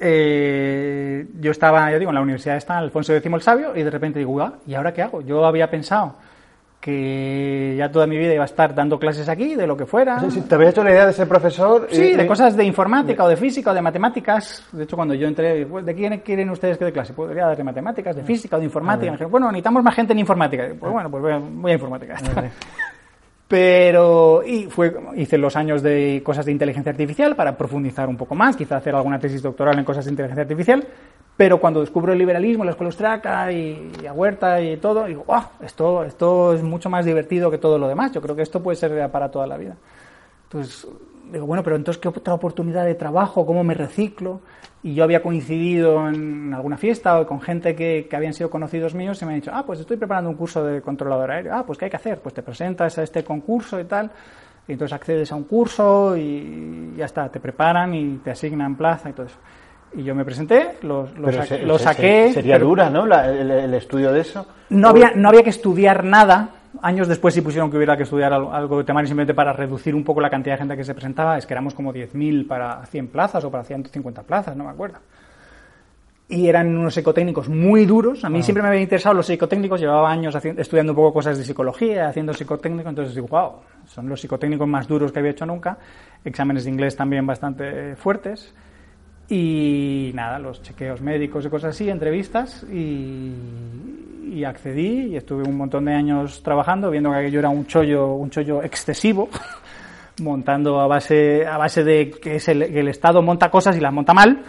eh, yo estaba, ya digo, en la universidad está Alfonso X el Sabio y de repente digo, ah, ¿y ahora qué hago? Yo había pensado que ya toda mi vida iba a estar dando clases aquí, de lo que fuera. ¿Te había hecho la idea de ser profesor? Sí, de cosas de informática o de física o de matemáticas. De hecho, cuando yo entré, ¿de quién quieren ustedes que dé clase? Podría dar de matemáticas, de física o de informática. Me dijeron, bueno, necesitamos más gente en informática. Pues bueno, pues voy a, informática. Pero y fue, hice los años de cosas de inteligencia artificial para profundizar un poco más, quizá hacer alguna tesis doctoral en cosas de inteligencia artificial. Pero cuando descubro el liberalismo, la escuela austriaca y, y, a Huerta y todo, digo, wow, esto, esto es mucho más divertido que todo lo demás. Yo creo que esto puede ser para toda la vida. Entonces, digo, bueno, pero entonces, ¿qué otra oportunidad de trabajo? ¿Cómo me reciclo? Y yo había coincidido en alguna fiesta o con gente que, que habían sido conocidos míos y me han dicho, ah, pues estoy preparando un curso de controlador aéreo. Ah, pues ¿qué hay que hacer? Pues te presentas a este concurso y tal. Y entonces accedes a un curso y ya está, te preparan y te asignan plaza y todo eso. Y yo me presenté, lo, lo, Pero sa- se- lo se- saqué. Sería pero dura, ¿no? La- el, el estudio de eso. No había, no había que estudiar nada. Años después sí pusieron que hubiera que estudiar algo, de temario simplemente para reducir un poco la cantidad de gente que se presentaba. Es que éramos como 10.000 para 100 plazas o para 150 plazas, no me acuerdo. Y eran unos psicotécnicos muy duros. A mí siempre me habían interesado los psicotécnicos. Llevaba años haci- estudiando un poco cosas de psicología, haciendo psicotécnico. Entonces digo, wow, son los psicotécnicos más duros que había hecho nunca. Exámenes de inglés también bastante fuertes. Y nada, los chequeos médicos y cosas así, entrevistas. Y, y accedí y estuve un montón de años trabajando, viendo que aquello era un chollo, un chollo excesivo. montando a base, a base de que, es el, que el Estado monta cosas y las monta mal.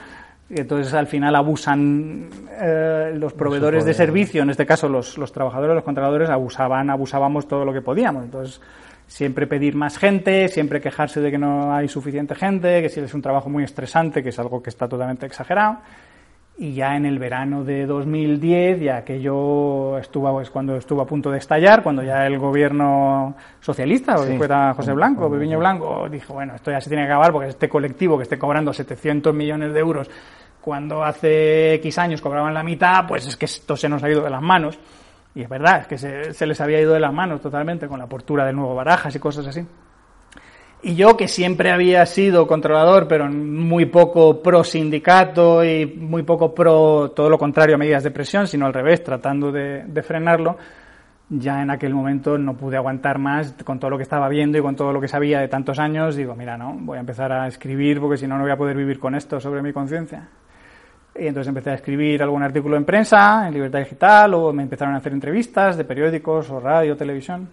Y entonces al final abusan eh, los proveedores de servicio, en este caso los, los trabajadores, los contratadores, abusaban, abusábamos todo lo que podíamos. Entonces siempre pedir más gente, siempre quejarse de que no hay suficiente gente, que si es un trabajo muy estresante, que es algo que está totalmente exagerado. Y ya en el verano de 2010, ya que yo estuvo, es cuando estuvo a punto de estallar, cuando ya el gobierno socialista, o Sí. que era José Blanco, Bebiño Blanco, dijo, bueno, esto ya se tiene que acabar porque este colectivo que esté cobrando 700 millones de euros cuando hace X años cobraban la mitad, pues es que esto se nos ha ido de las manos. Y es verdad, es que se, les había ido de las manos totalmente con la apertura del nuevo Barajas y cosas así. Y yo, que siempre había sido controlador, pero muy poco pro sindicato y muy poco pro todo lo contrario a medidas de presión, sino al revés, tratando de, de frenarlo, ya en aquel momento no pude aguantar más con todo lo que estaba viendo y con todo lo que sabía de tantos años. Digo, mira, no, voy a empezar a escribir porque si no, no voy a poder vivir con esto sobre mi conciencia. Y entonces empecé a escribir algún artículo en prensa, en Libertad Digital, o me empezaron a hacer entrevistas de periódicos o radio, televisión.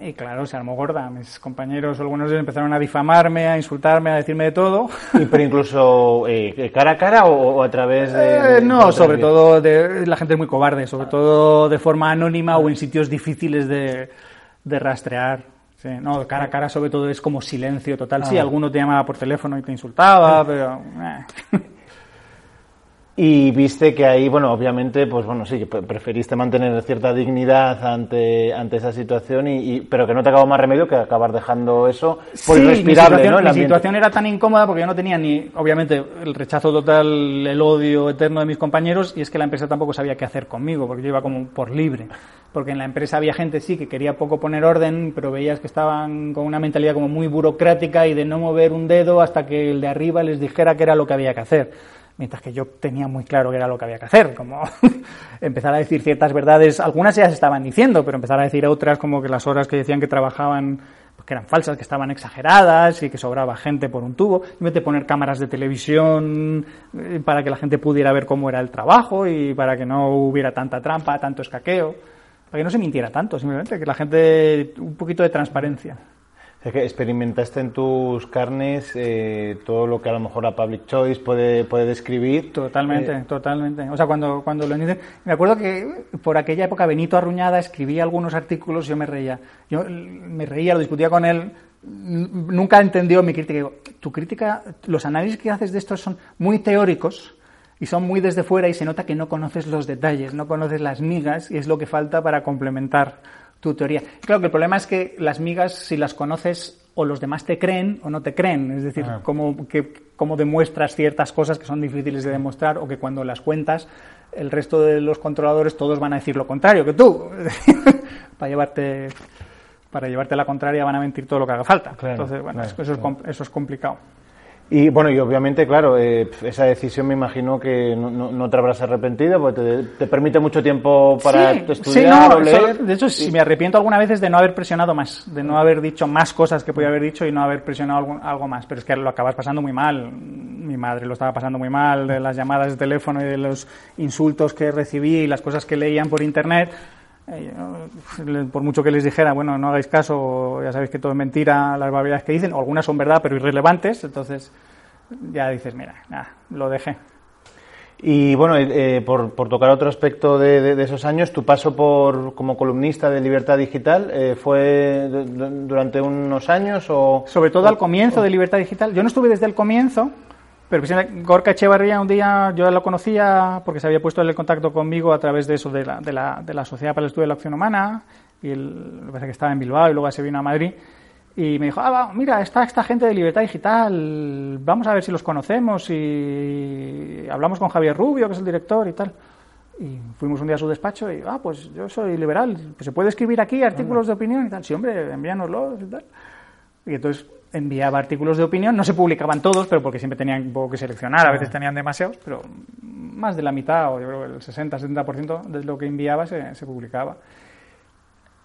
Y claro, se armó gorda. Mis compañeros, algunos de ellos empezaron a difamarme, a insultarme, a decirme de todo. Y, pero incluso eh, cara a cara o, o a través de. Eh, no, sobre todo de, la gente es muy cobarde, sobre todo de forma anónima o en sitios difíciles de, de rastrear. Sí, no, cara a cara sobre todo es como silencio total. Sí, Ah. alguno te llamaba por teléfono y te insultaba, pero... eh. Y viste que ahí, bueno, obviamente, pues bueno, sí, preferiste mantener cierta dignidad ante, ante esa situación, y, y- pero que no te acabó más remedio que acabar dejando eso por Sí, mi irrespirable, situación, ¿no? El mi situación era tan incómoda porque yo no tenía ni, obviamente, el rechazo total, el odio eterno de mis compañeros y es que la empresa tampoco sabía qué hacer conmigo porque yo iba como por libre. Porque en la empresa había gente, sí, que quería poco poner orden, pero veías que estaban con una mentalidad como muy burocrática y de no mover un dedo hasta que el de arriba les dijera qué era lo que había que hacer. Mientras que yo tenía muy claro qué era lo que había que hacer, como empezar a decir ciertas verdades, algunas ya se estaban diciendo, pero empezar a decir otras como que las horas que decían que trabajaban pues, que eran falsas, que estaban exageradas y que sobraba gente por un tubo. En vez de poner cámaras de televisión eh, para que la gente pudiera ver cómo era el trabajo y para que no hubiera tanta trampa, tanto escaqueo, para que no se mintiera tanto, simplemente que la gente un poquito de transparencia. Es que experimentaste en tus carnes eh, todo lo que a lo mejor a Public Choice puede, puede describir. Totalmente, Eh, totalmente. O sea, cuando, cuando lo inicié, me acuerdo que por aquella época Benito Arruñada escribía algunos artículos y yo me reía. Yo me reía, lo discutía con él, nunca entendió mi crítica. Digo, tu crítica, los análisis que haces de estos son muy teóricos y son muy desde fuera y se nota que no conoces los detalles, no conoces las migas y es lo que falta para complementar tu teoría. Claro que el problema es que las migas, si las conoces, o los demás te creen o no te creen. Es decir, Ah. cómo, que, cómo demuestras ciertas cosas que son difíciles de demostrar o que cuando las cuentas, el resto de los controladores todos van a decir lo contrario que tú. para llevarte para llevarte la contraria van a mentir todo lo que haga falta. Claro, Entonces, bueno, claro, eso, es, com- eso es complicado. Y bueno, y obviamente, claro, eh, esa decisión me imagino que no, no- no te habrás arrepentido, porque te, te permite mucho tiempo para sí, estudiar sí, no, o leer. eso- de hecho, sí, me arrepiento alguna vez es de no haber presionado más, de no haber dicho más cosas que podía haber dicho y no haber presionado algo, algo más. Pero es que lo acabas pasando muy mal. Mi madre lo estaba pasando muy mal, de las llamadas de teléfono y de los insultos que recibí y las cosas que leían por internet. Eh, por mucho que les dijera, bueno, no hagáis caso, ya sabéis que todo es mentira, las barbaridades que dicen, o algunas son verdad pero irrelevantes, entonces ya dices, mira, nada, lo dejé. Y bueno, eh, por, por, tocar otro aspecto de, de, esos años, tu paso por como columnista de Libertad Digital eh, fue durante unos años o sobre todo al comienzo de Libertad Digital. Yo no estuve desde el comienzo, pero Gorka Echevarría un día yo la conocía porque se había puesto en contacto conmigo a través de eso de la, de la, de la Sociedad para el Estudio de la Acción Humana y él, parece que estaba en Bilbao y luego se vino a Madrid y me dijo, ah, mira, está esta gente de Libertad Digital, vamos a ver si los conocemos y hablamos con Javier Rubio, que es el director y tal. Y fuimos un día a su despacho y, ah, pues yo soy liberal, pues se puede escribir aquí artículos de opinión y tal. Sí, hombre, envíanoslos y tal. Y entonces enviaba artículos de opinión, no se publicaban todos, pero porque siempre tenían un poco que seleccionar, a veces tenían demasiados, pero más de la mitad, o yo creo el 60-70% de lo que enviaba se, se publicaba.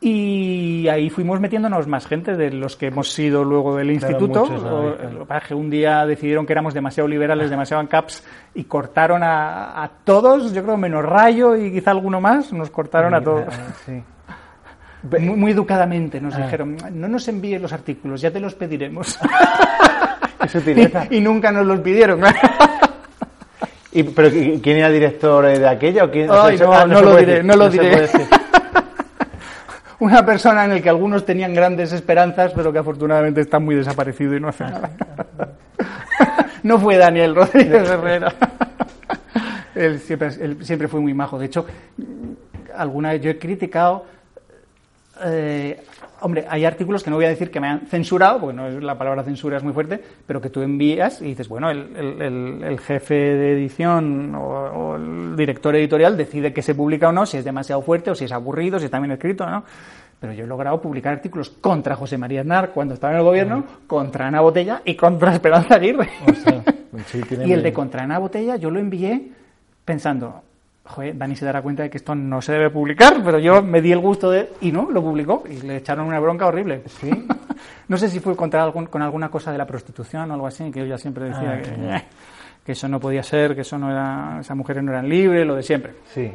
Y ahí fuimos metiéndonos más gente de los que hemos sido luego del instituto. Que un día decidieron que éramos demasiado liberales, demasiado caps y cortaron a, todos, yo creo menos Rayo y quizá alguno más, nos cortaron a todos. Muy, educadamente nos ah. dijeron, no nos envíes los artículos, ya te los pediremos. y, y, nunca nos los pidieron. ¿Y, ¿Pero quién era director de aquella? O quién, no, lo diré, no lo diré una persona en el que algunos tenían grandes esperanzas, pero que afortunadamente está muy desaparecido y no hace nada. no fue Daniel Rodríguez Herrera. él, siempre, siempre fue muy majo. De hecho, alguna vez yo he criticado eh, hombre, hay artículos que no voy a decir que me han censurado, porque no es, la palabra censura es muy fuerte, pero que tú envías y dices, bueno, el, jefe de edición o, el director editorial decide que se publica o no, si es demasiado fuerte o si es aburrido, si está bien escrito, ¿no? Pero yo he logrado publicar artículos contra José María Aznar cuando estaba en el gobierno, contra Ana Botella y contra Esperanza Aguirre. y el de contra Ana Botella yo lo envié pensando, joder, Dani se dará cuenta de que esto no se debe publicar, pero yo me di el gusto de... Y no, lo publicó y le echaron una bronca horrible. ¿Sí? no sé si fue contra algún, con alguna cosa de la prostitución o algo así, que yo ya siempre decía ah, que, que, eso no podía ser, que eso no era, esas mujeres no eran libres, lo de siempre. Sí.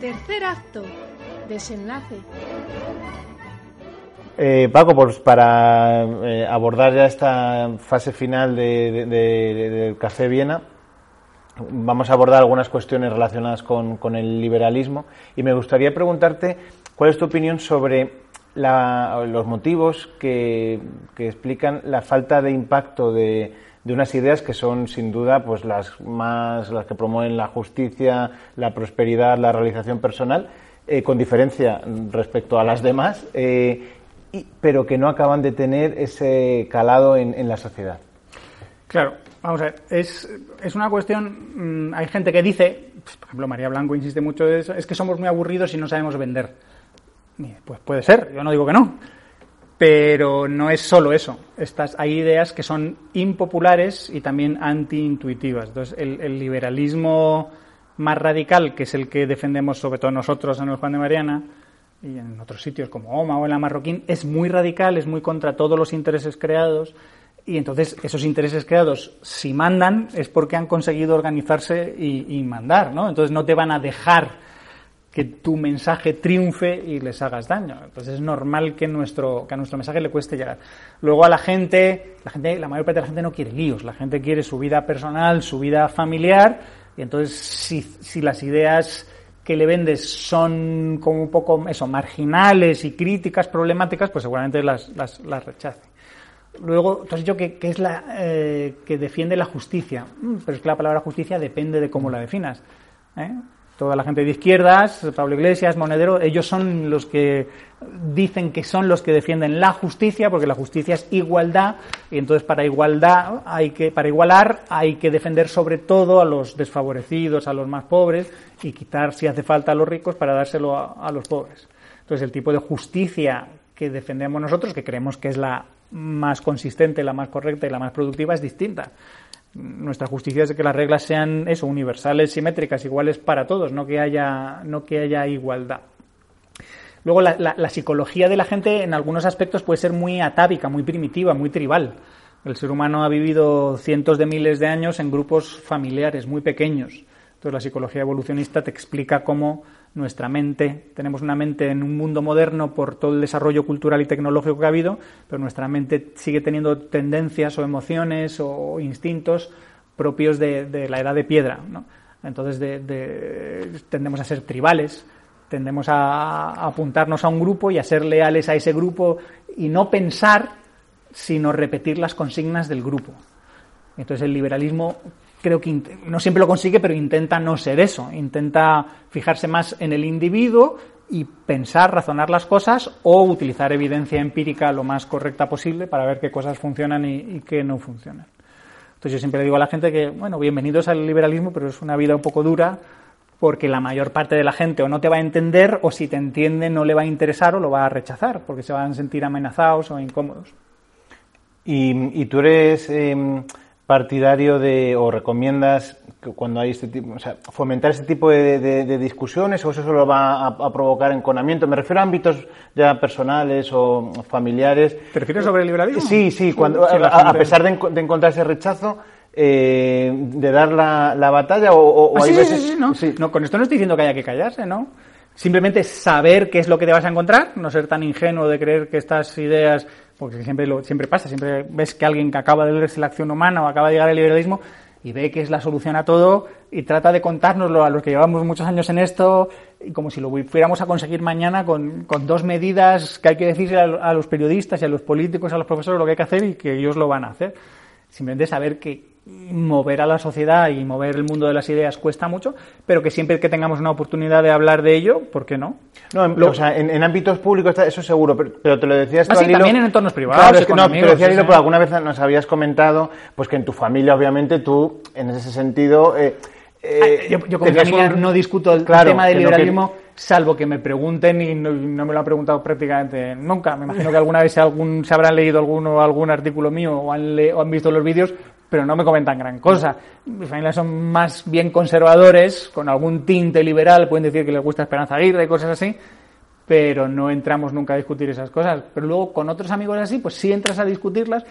Tercer acto, desenlace. Eh, Paco, pues para eh, abordar ya esta fase final de, del Café Viena, vamos a abordar algunas cuestiones relacionadas con, el liberalismo y me gustaría preguntarte cuál es tu opinión sobre los motivos que, explican la falta de impacto de, unas ideas que son sin duda pues las más las que promueven la justicia, la prosperidad, la realización personal, eh, con diferencia respecto a las demás, eh, pero que no acaban de tener ese calado en la sociedad. Claro, Vamos a ver, es, es una cuestión, mm, hay gente que dice, pues, por ejemplo María Blanco insiste mucho en eso, es que somos muy aburridos y no sabemos vender. Pues puede ser, yo no digo que no, pero no es solo eso. Estas, hay ideas que son impopulares y también antiintuitivas. Entonces, el, liberalismo más radical, que es el que defendemos sobre todo nosotros en el Juan de Mariana y en otros sitios como OMA o en la Marroquín, es muy radical, es muy contra todos los intereses creados y entonces esos intereses creados, si mandan, es porque han conseguido organizarse y, mandar, ¿no? Entonces no te van a dejar que tu mensaje triunfe y les hagas daño. Entonces es normal que, nuestro, que a nuestro mensaje le cueste llegar. Luego a la gente, la gente, la mayor parte de la gente no quiere líos, la gente quiere su vida personal, su vida familiar, y entonces si, si las ideas que le vendes son como un poco eso, marginales y críticas, problemáticas, pues seguramente las, las, las rechace. Luego, tú has dicho que, es la eh, que defiende la justicia, mm, pero es que la palabra justicia depende de cómo la definas. ¿eh? Toda la gente de izquierdas, Pablo Iglesias, Monedero, ellos son los que dicen que son los que defienden la justicia, porque la justicia es igualdad, y entonces para igualdad hay que, para igualar, hay que defender sobre todo a los desfavorecidos, a los más pobres, y quitar si hace falta a los ricos para dárselo a los pobres. Entonces el tipo de justicia que defendemos nosotros, que creemos que es la más consistente, la más correcta y la más productiva es distinta. Nuestra justicia es que las reglas sean eso, universales, simétricas, iguales para todos, no que haya, no que haya igualdad. Luego, la, la, psicología de la gente en algunos aspectos puede ser muy atávica, muy primitiva, muy tribal. El ser humano ha vivido cientos de miles de años en grupos familiares muy pequeños. Entonces, la psicología evolucionista te explica cómo nuestra mente, tenemos una mente en un mundo moderno por todo el desarrollo cultural y tecnológico que ha habido, pero nuestra mente sigue teniendo tendencias o emociones o instintos propios de, la edad de piedra. ¿no? Entonces tendemos a ser tribales, tendemos a, apuntarnos a un grupo y a ser leales a ese grupo y no pensar, sino repetir las consignas del grupo. Entonces el liberalismo creo que no siempre lo consigue, pero intenta no ser eso, intenta fijarse más en el individuo y pensar, razonar las cosas o utilizar evidencia empírica lo más correcta posible para ver qué cosas funcionan y, qué no funcionan. Entonces yo siempre le digo a la gente que, bueno, bienvenidos al liberalismo, pero es una vida un poco dura porque la mayor parte de la gente o no te va a entender o si te entiende no le va a interesar o lo va a rechazar porque se van a sentir amenazados o incómodos. ¿Y, tú eres em, partidario de o recomiendas que cuando hay este tipo, o sea, fomentar este tipo de, discusiones o eso solo va a, provocar enconamiento? Me refiero a ámbitos ya personales o familiares. ¿Te refieres sobre el liberalismo? Sí, sí, cuando, a, pesar de, de encontrar ese rechazo, eh, de dar la, batalla o, ah, sí, sí, no. no. Con esto no estoy diciendo que haya que callarse, ¿no? Simplemente saber qué es lo que te vas a encontrar, no ser tan ingenuo de creer que estas ideas, porque siempre lo, siempre pasa, siempre ves que alguien que acaba de leerse la acción humana o acaba de llegar al liberalismo y ve que es la solución a todo y trata de contárnoslo a los que llevamos muchos años en esto y como si lo fuéramos a conseguir mañana con, con dos medidas que hay que decirle a los periodistas y a los políticos, a los profesores lo que hay que hacer y que ellos lo van a hacer. Simplemente saber que mover a la sociedad y mover el mundo de las ideas cuesta mucho, pero que siempre que tengamos una oportunidad de hablar de ello, ¿por qué no? No, en, o sea, en, ámbitos públicos eso seguro, pero, te lo decías ah, también en entornos privados. Claro, es que no, te lo decía Lilo, porque alguna vez nos habías comentado pues que en tu familia, obviamente, tú, en ese sentido... Eh, eh, ah, yo, con mi familia no discuto el tema del liberalismo, salvo que me pregunten y no, me lo han preguntado prácticamente nunca. Me imagino que alguna vez algún, se habrán leído alguno, algún artículo mío o han, o han visto los vídeos, pero no me comentan gran cosa. Mis familias son más bien conservadores, con algún tinte liberal, pueden decir que les gusta Esperanza Aguirre y cosas así, pero no entramos nunca a discutir esas cosas. Pero luego con otros amigos así, pues sí entras a discutirlas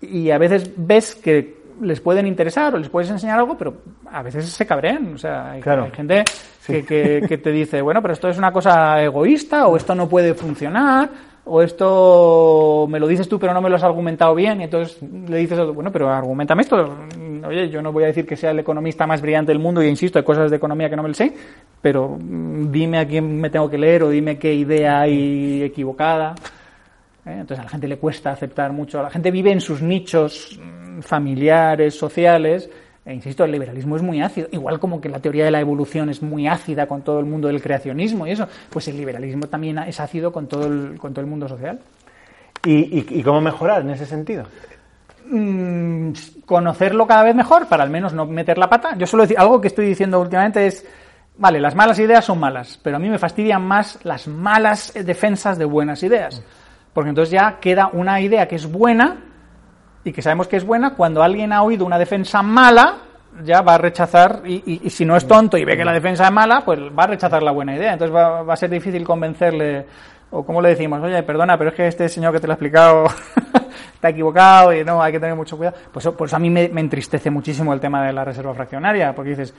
y a veces ves que les pueden interesar o les puedes enseñar algo, pero a veces se cabrean. O sea, hay, gente que, que, que te dice, bueno, pero esto es una cosa egoísta o esto no puede funcionar o esto me lo dices tú pero no me lo has argumentado bien y entonces le dices, bueno, pero argumentame esto. Oye, yo no voy a decir que sea el economista más brillante del mundo y insisto, hay cosas de economía que no me lo sé, pero mm, dime a quién me tengo que leer o dime qué idea hay equivocada. ¿eh? Entonces a la gente le cuesta aceptar mucho, la gente vive en sus nichos mm, familiares, sociales, e insisto, el liberalismo es muy ácido, igual como que la teoría de la evolución es muy ácida con todo el mundo del creacionismo y eso, pues el liberalismo también es ácido con todo el, con todo el mundo social. ¿Y, cómo mejorar en ese sentido? Mm, conocerlo cada vez mejor para al menos no meter la pata. Yo suelo decir, algo que estoy diciendo últimamente es, vale, las malas ideas son malas, pero a mí me fastidian más las malas defensas de buenas ideas. Porque entonces ya queda una idea que es buena, y que sabemos que es buena, cuando alguien ha oído una defensa mala, ya va a rechazar, y, si no es tonto y ve que la defensa es mala, pues va a rechazar la buena idea. Entonces va, a ser difícil convencerle, o como le decimos, oye, perdona, pero es que este señor que te lo ha explicado está equivocado y no, hay que tener mucho cuidado. Pues, pues a mí me entristece muchísimo el tema de la reserva fraccionaria, porque dices,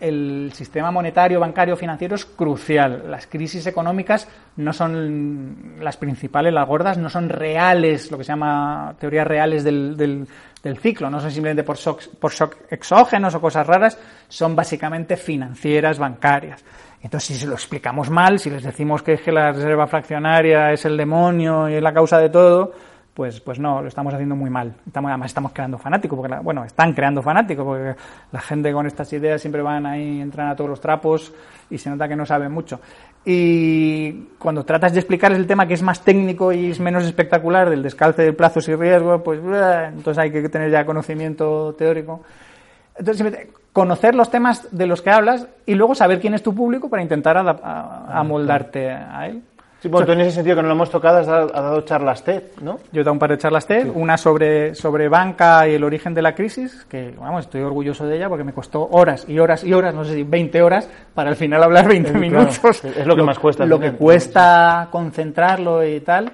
el sistema monetario, bancario, financiero es crucial. Las crisis económicas no son las principales, las gordas, no son reales, lo que se llama teorías reales del, del, ciclo, no son simplemente por shock, por shock exógenos o cosas raras, son básicamente financieras, bancarias. Entonces, si se lo explicamos mal, si les decimos que, es que la reserva fraccionaria es el demonio y es la causa de todo, pues, pues no, lo estamos haciendo muy mal. Estamos, además estamos creando fanáticos, porque bueno, están creando fanáticos, porque la gente con estas ideas siempre van ahí, entran a todos los trapos y se nota que no saben mucho. Y cuando tratas de explicar el tema que es más técnico y es menos espectacular, del descalce de plazos y riesgos, pues entonces hay que tener ya conocimiento teórico. Entonces, conocer los temas de los que hablas y luego saber quién es tu público para intentar amoldarte a él. Sí, bueno, tú en ese sentido que no lo hemos tocado has dado, charlas TED, ¿no? Yo he dado un par de charlas TED, una sobre, sobre banca y el origen de la crisis, que vamos, estoy orgulloso de ella porque me costó horas y horas y horas, no sé si 20 horas, para al final hablar 20 minutos. es lo que más cuesta. Lo que cuesta concentrarlo y tal.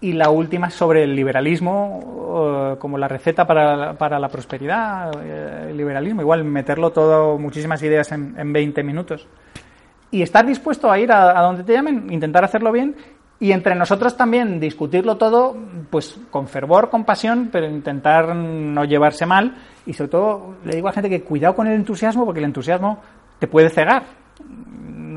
Y la última sobre el liberalismo, como la receta para, para la prosperidad, eh, el liberalismo, igual meterlo todo, muchísimas ideas en, en 20 minutos y estar dispuesto a ir a, donde te llamen, intentar hacerlo bien y entre nosotros también discutirlo todo, pues con fervor, con pasión, pero intentar no llevarse mal. Y sobre todo le digo a gente que cuidado con el entusiasmo, porque el entusiasmo te puede cegar.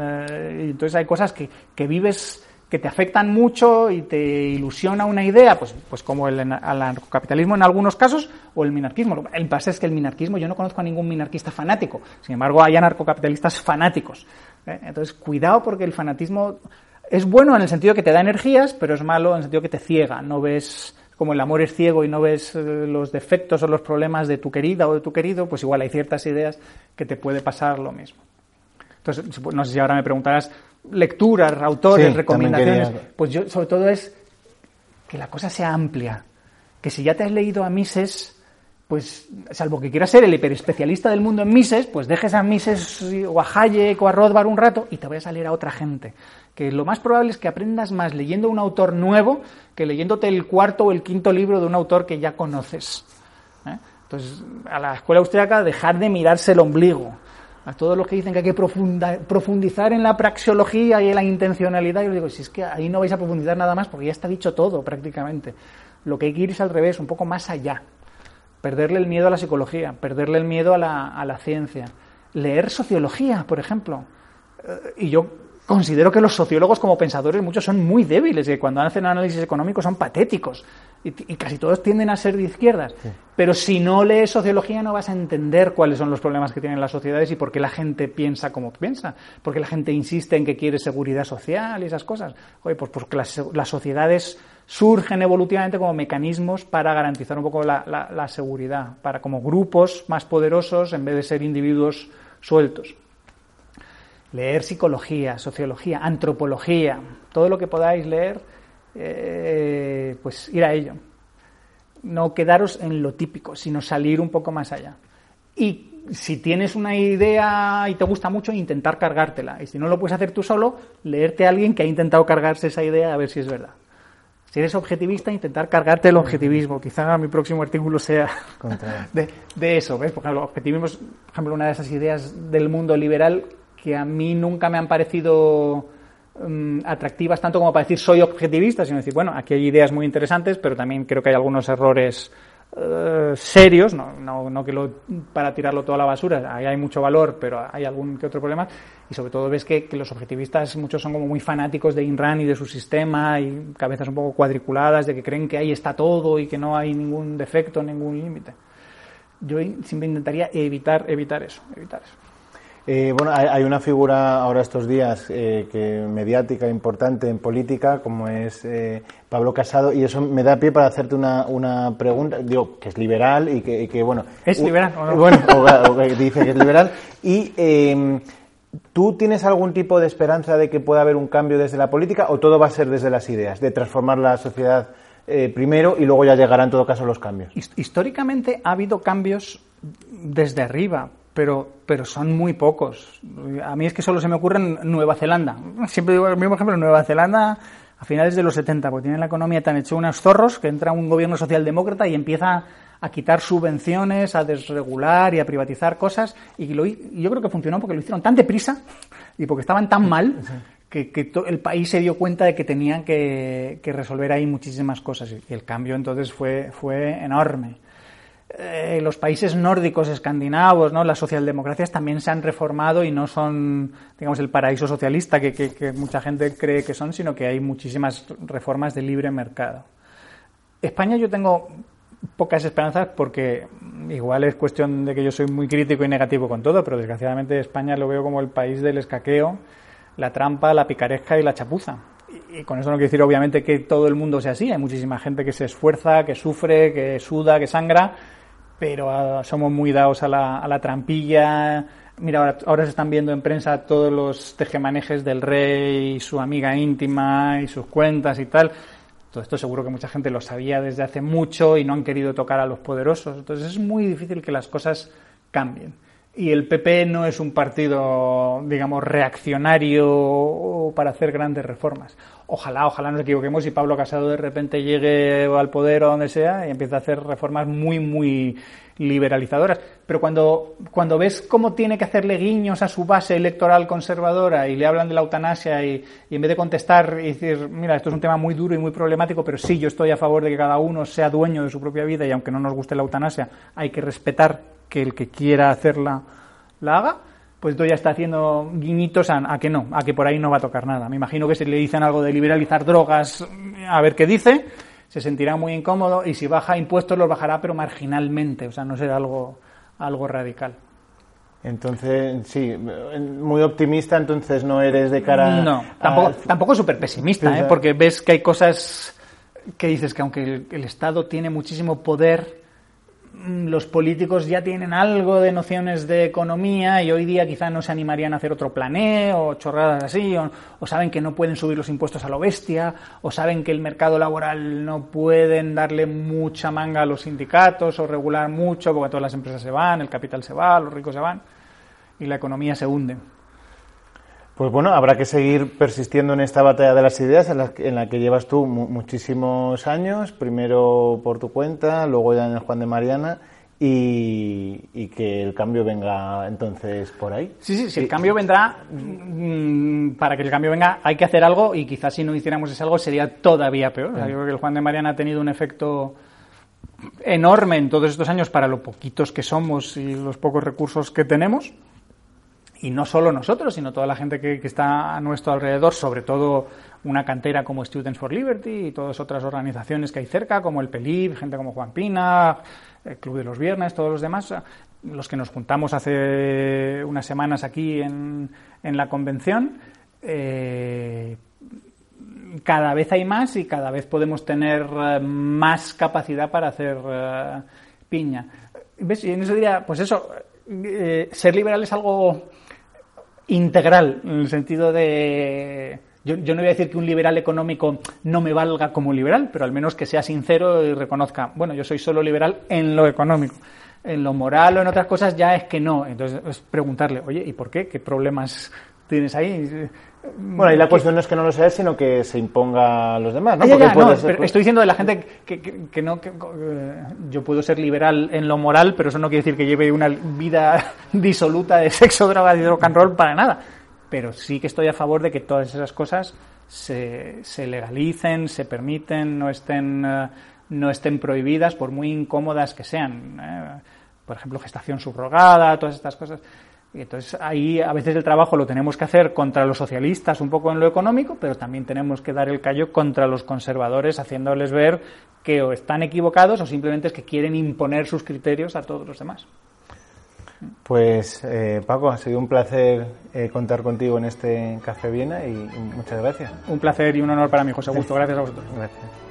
Eh, y entonces hay cosas que, que vives que te afectan mucho y te ilusiona una idea, pues, pues como el anarcocapitalismo en algunos casos o el minarquismo. El pasa es que el minarquismo, yo no conozco a ningún minarquista fanático, sin embargo hay anarcocapitalistas fanáticos. ¿eh? Entonces, cuidado porque el fanatismo es bueno en el sentido que te da energías, pero es malo en el sentido que te ciega. No ves, como el amor es ciego y no ves eh, los defectos o los problemas de tu querida o de tu querido, pues igual hay ciertas ideas que te puede pasar lo mismo. Entonces, no sé si ahora me preguntarás lecturas, autores, recomendaciones. Pues yo, sobre todo, es que la cosa sea amplia. Que si ya te has leído a Mises, pues, salvo que quieras ser el hiperespecialista del mundo en Mises, pues dejes a Mises o a Hayek o a Rothbard un rato y te vayas a leer a otra gente que lo más probable es que aprendas más leyendo un autor nuevo que leyéndote el cuarto o el quinto libro de un autor que ya conoces. ¿eh? Entonces, a la escuela austríaca, dejar de mirarse el ombligo. A todos los que dicen que hay que profundizar en la praxeología y en la intencionalidad, yo digo, si es que ahí no vais a profundizar nada más porque ya está dicho todo prácticamente. Lo que hay que ir es al revés, un poco más allá. Perderle el miedo a la psicología, perderle el miedo a la, a la ciencia. Leer sociología, por ejemplo. Eh, y yo considero que los sociólogos como pensadores muchos son muy débiles, que cuando hacen análisis económicos son patéticos y, casi todos tienden a ser de izquierdas. Pero si no lees sociología no vas a entender cuáles son los problemas que tienen las sociedades y por qué la gente piensa como piensa, por qué la gente insiste en que quiere seguridad social y esas cosas. Oye, pues porque las, sociedades surgen evolutivamente como mecanismos para garantizar un poco la, la seguridad, para como grupos más poderosos en vez de ser individuos sueltos leer psicología, sociología, antropología, todo lo que podáis leer, eh, pues ir a ello. No quedaros en lo típico, sino salir un poco más allá. Y si tienes una idea y te gusta mucho, intentar cargártela. Y si no lo puedes hacer tú solo, leerte a alguien que ha intentado cargarse esa idea a ver si es verdad. Si eres objetivista, intentar cargarte el objetivismo. Quizá mi próximo artículo sea de, de, eso. ¿ves? Por ejemplo, objetivismo es, por ejemplo, una de esas ideas del mundo liberal que a mí nunca me han parecido mm, atractivas tanto como para decir soy objetivista, sino decir, bueno, aquí hay ideas muy interesantes, pero también creo que hay algunos errores eh, serios, no, no, que lo, para tirarlo toda a la basura, ahí hay mucho valor, pero hay algún que otro problema, y sobre todo ves que, que los objetivistas muchos son como muy fanáticos de Inran y de su sistema, y cabezas un poco cuadriculadas, de que creen que ahí está todo y que no hay ningún defecto, ningún límite. Yo siempre intentaría evitar, evitar eso, evitar eso. Eh, bueno, hay, una figura ahora estos días eh, que mediática importante en política, como es eh, Pablo Casado, y eso me da pie para hacerte una, una pregunta. Digo, que es liberal y que, bueno. ¿Es liberal o no? Bueno, dice que es liberal. Y. Em, ¿Tú tienes algún tipo de esperanza de que pueda haber un cambio desde la política o todo va a ser desde las ideas, de transformar la sociedad primero y luego ya llegarán en todo caso los cambios? Históricamente ha habido cambios desde arriba, pero, pero son muy pocos. A mí es que solo se me ocurre en Nueva Zelanda. Siempre digo el mismo ejemplo, Nueva Zelanda a finales de los 70, porque tienen la economía tan hecho unos zorros que entra un gobierno socialdemócrata y empieza a quitar subvenciones, a desregular y a privatizar cosas. Y yo creo que funcionó porque lo hicieron tan deprisa y porque estaban tan mal que, el país se dio cuenta de que tenían que, que, resolver ahí muchísimas cosas. Y el cambio entonces fue, fue enorme. Eh, los países nórdicos escandinavos, las socialdemocracias también se han reformado y no son, digamos, el paraíso socialista que, mucha gente cree que son, sino que hay muchísimas reformas de libre mercado. España yo tengo pocas esperanzas porque igual es cuestión de que yo soy muy crítico y negativo con todo, pero desgraciadamente España lo veo como el país del escaqueo, la trampa, la picaresca y la chapuza. Y, con eso no quiero decir obviamente que todo el mundo sea así, hay muchísima gente que se esfuerza, que sufre, que suda, que sangra, pero ah, somos muy dados a la, a la trampilla. Mira, ahora, se están viendo en prensa todos los tejemanejes del rey y su amiga íntima y sus cuentas y tal. Todo esto seguro que mucha gente lo sabía desde hace mucho y no han querido tocar a los poderosos. Entonces es muy difícil que las cosas cambien. Y el PP no es un partido, digamos, reaccionario para hacer grandes reformas. Ojalá, ojalá nos equivoquemos y Pablo Casado de repente llegue al poder o donde sea y empiece a hacer reformas muy, muy liberalizadoras. Pero cuando, cuando ves cómo tiene que hacerle guiños a su base electoral conservadora y le hablan de la eutanasia y, y, en vez de contestar y decir, mira, esto es un tema muy duro y muy problemático, pero sí, yo estoy a favor de que cada uno sea dueño de su propia vida y aunque no nos guste la eutanasia, hay que respetar que el que quiera hacerla la haga, pues esto ya está haciendo guiñitos a, a, que no, a que por ahí no va a tocar nada. Me imagino que si le dicen algo de liberalizar drogas, a ver qué dice, se sentirá muy incómodo y si baja impuestos los bajará pero marginalmente, o sea, no será algo, algo radical. Entonces, sí, muy optimista, entonces no eres de cara No, tampoco, a... tampoco súper pesimista, ¿eh? porque ves que hay cosas que dices que aunque el, el Estado tiene muchísimo poder, los políticos ya tienen algo de nociones de economía y hoy día quizá no se animarían a hacer otro planeo o chorradas así, o, o, saben que no pueden subir los impuestos a lo bestia, o saben que el mercado laboral no pueden darle mucha manga a los sindicatos o regular mucho porque todas las empresas se van, el capital se va, los ricos se van y la economía se hunde. Pues bueno, habrá que seguir persistiendo en esta batalla de las ideas en la, en la que llevas tú mu muchísimos años, primero por tu cuenta, luego ya en el Juan de Mariana, y, y, que el cambio venga entonces por ahí. Sí, sí, si el cambio vendrá, mmm, para que el cambio venga hay que hacer algo y quizás si no hiciéramos ese algo sería todavía peor. O sea, yo creo que el Juan de Mariana ha tenido un efecto enorme en todos estos años para lo poquitos que somos y los pocos recursos que tenemos y no solo nosotros, sino toda la gente que, está a nuestro alrededor, sobre todo una cantera como Students for Liberty y todas otras organizaciones que hay cerca, como el PELIB, gente como Juan Pina, el Club de los Viernes, todos los demás, los que nos juntamos hace unas semanas aquí en, en la convención. Eh, cada vez hay más y cada vez podemos tener uh, más capacidad para hacer uh, piña. ¿Ves? Y en eso diría, pues eso, eh, ser liberal es algo integral, en el sentido de... Yo, yo, no voy a decir que un liberal económico no me valga como liberal, pero al menos que sea sincero y reconozca, bueno, yo soy solo liberal en lo económico. En lo moral o en otras cosas ya es que no. Entonces es preguntarle, oye, ¿y por qué? ¿Qué problemas tienes ahí? Bueno, y la cuestión no es que no lo seas, sino que se imponga a los demás, ¿no? Ah, ya, ya, no ser... estoy diciendo de la gente que, que, que no, que, eh, yo puedo ser liberal en lo moral, pero eso no quiere decir que lleve una vida disoluta de sexo, drogas y rock and roll para nada. Pero sí que estoy a favor de que todas esas cosas se, se legalicen, se permiten, no estén, uh, no estén prohibidas, por muy incómodas que sean. ¿eh? Por ejemplo, gestación subrogada, todas estas cosas. Y entonces ahí a veces el trabajo lo tenemos que hacer contra los socialistas un poco en lo económico, pero también tenemos que dar el callo contra los conservadores, haciéndoles ver que o están equivocados o simplemente es que quieren imponer sus criterios a todos los demás. Pues eh, Paco, ha sido un placer eh, contar contigo en este Café Viena y, y muchas gracias. Un placer y un honor para mí, José Augusto. Gracias a vosotros. Gracias.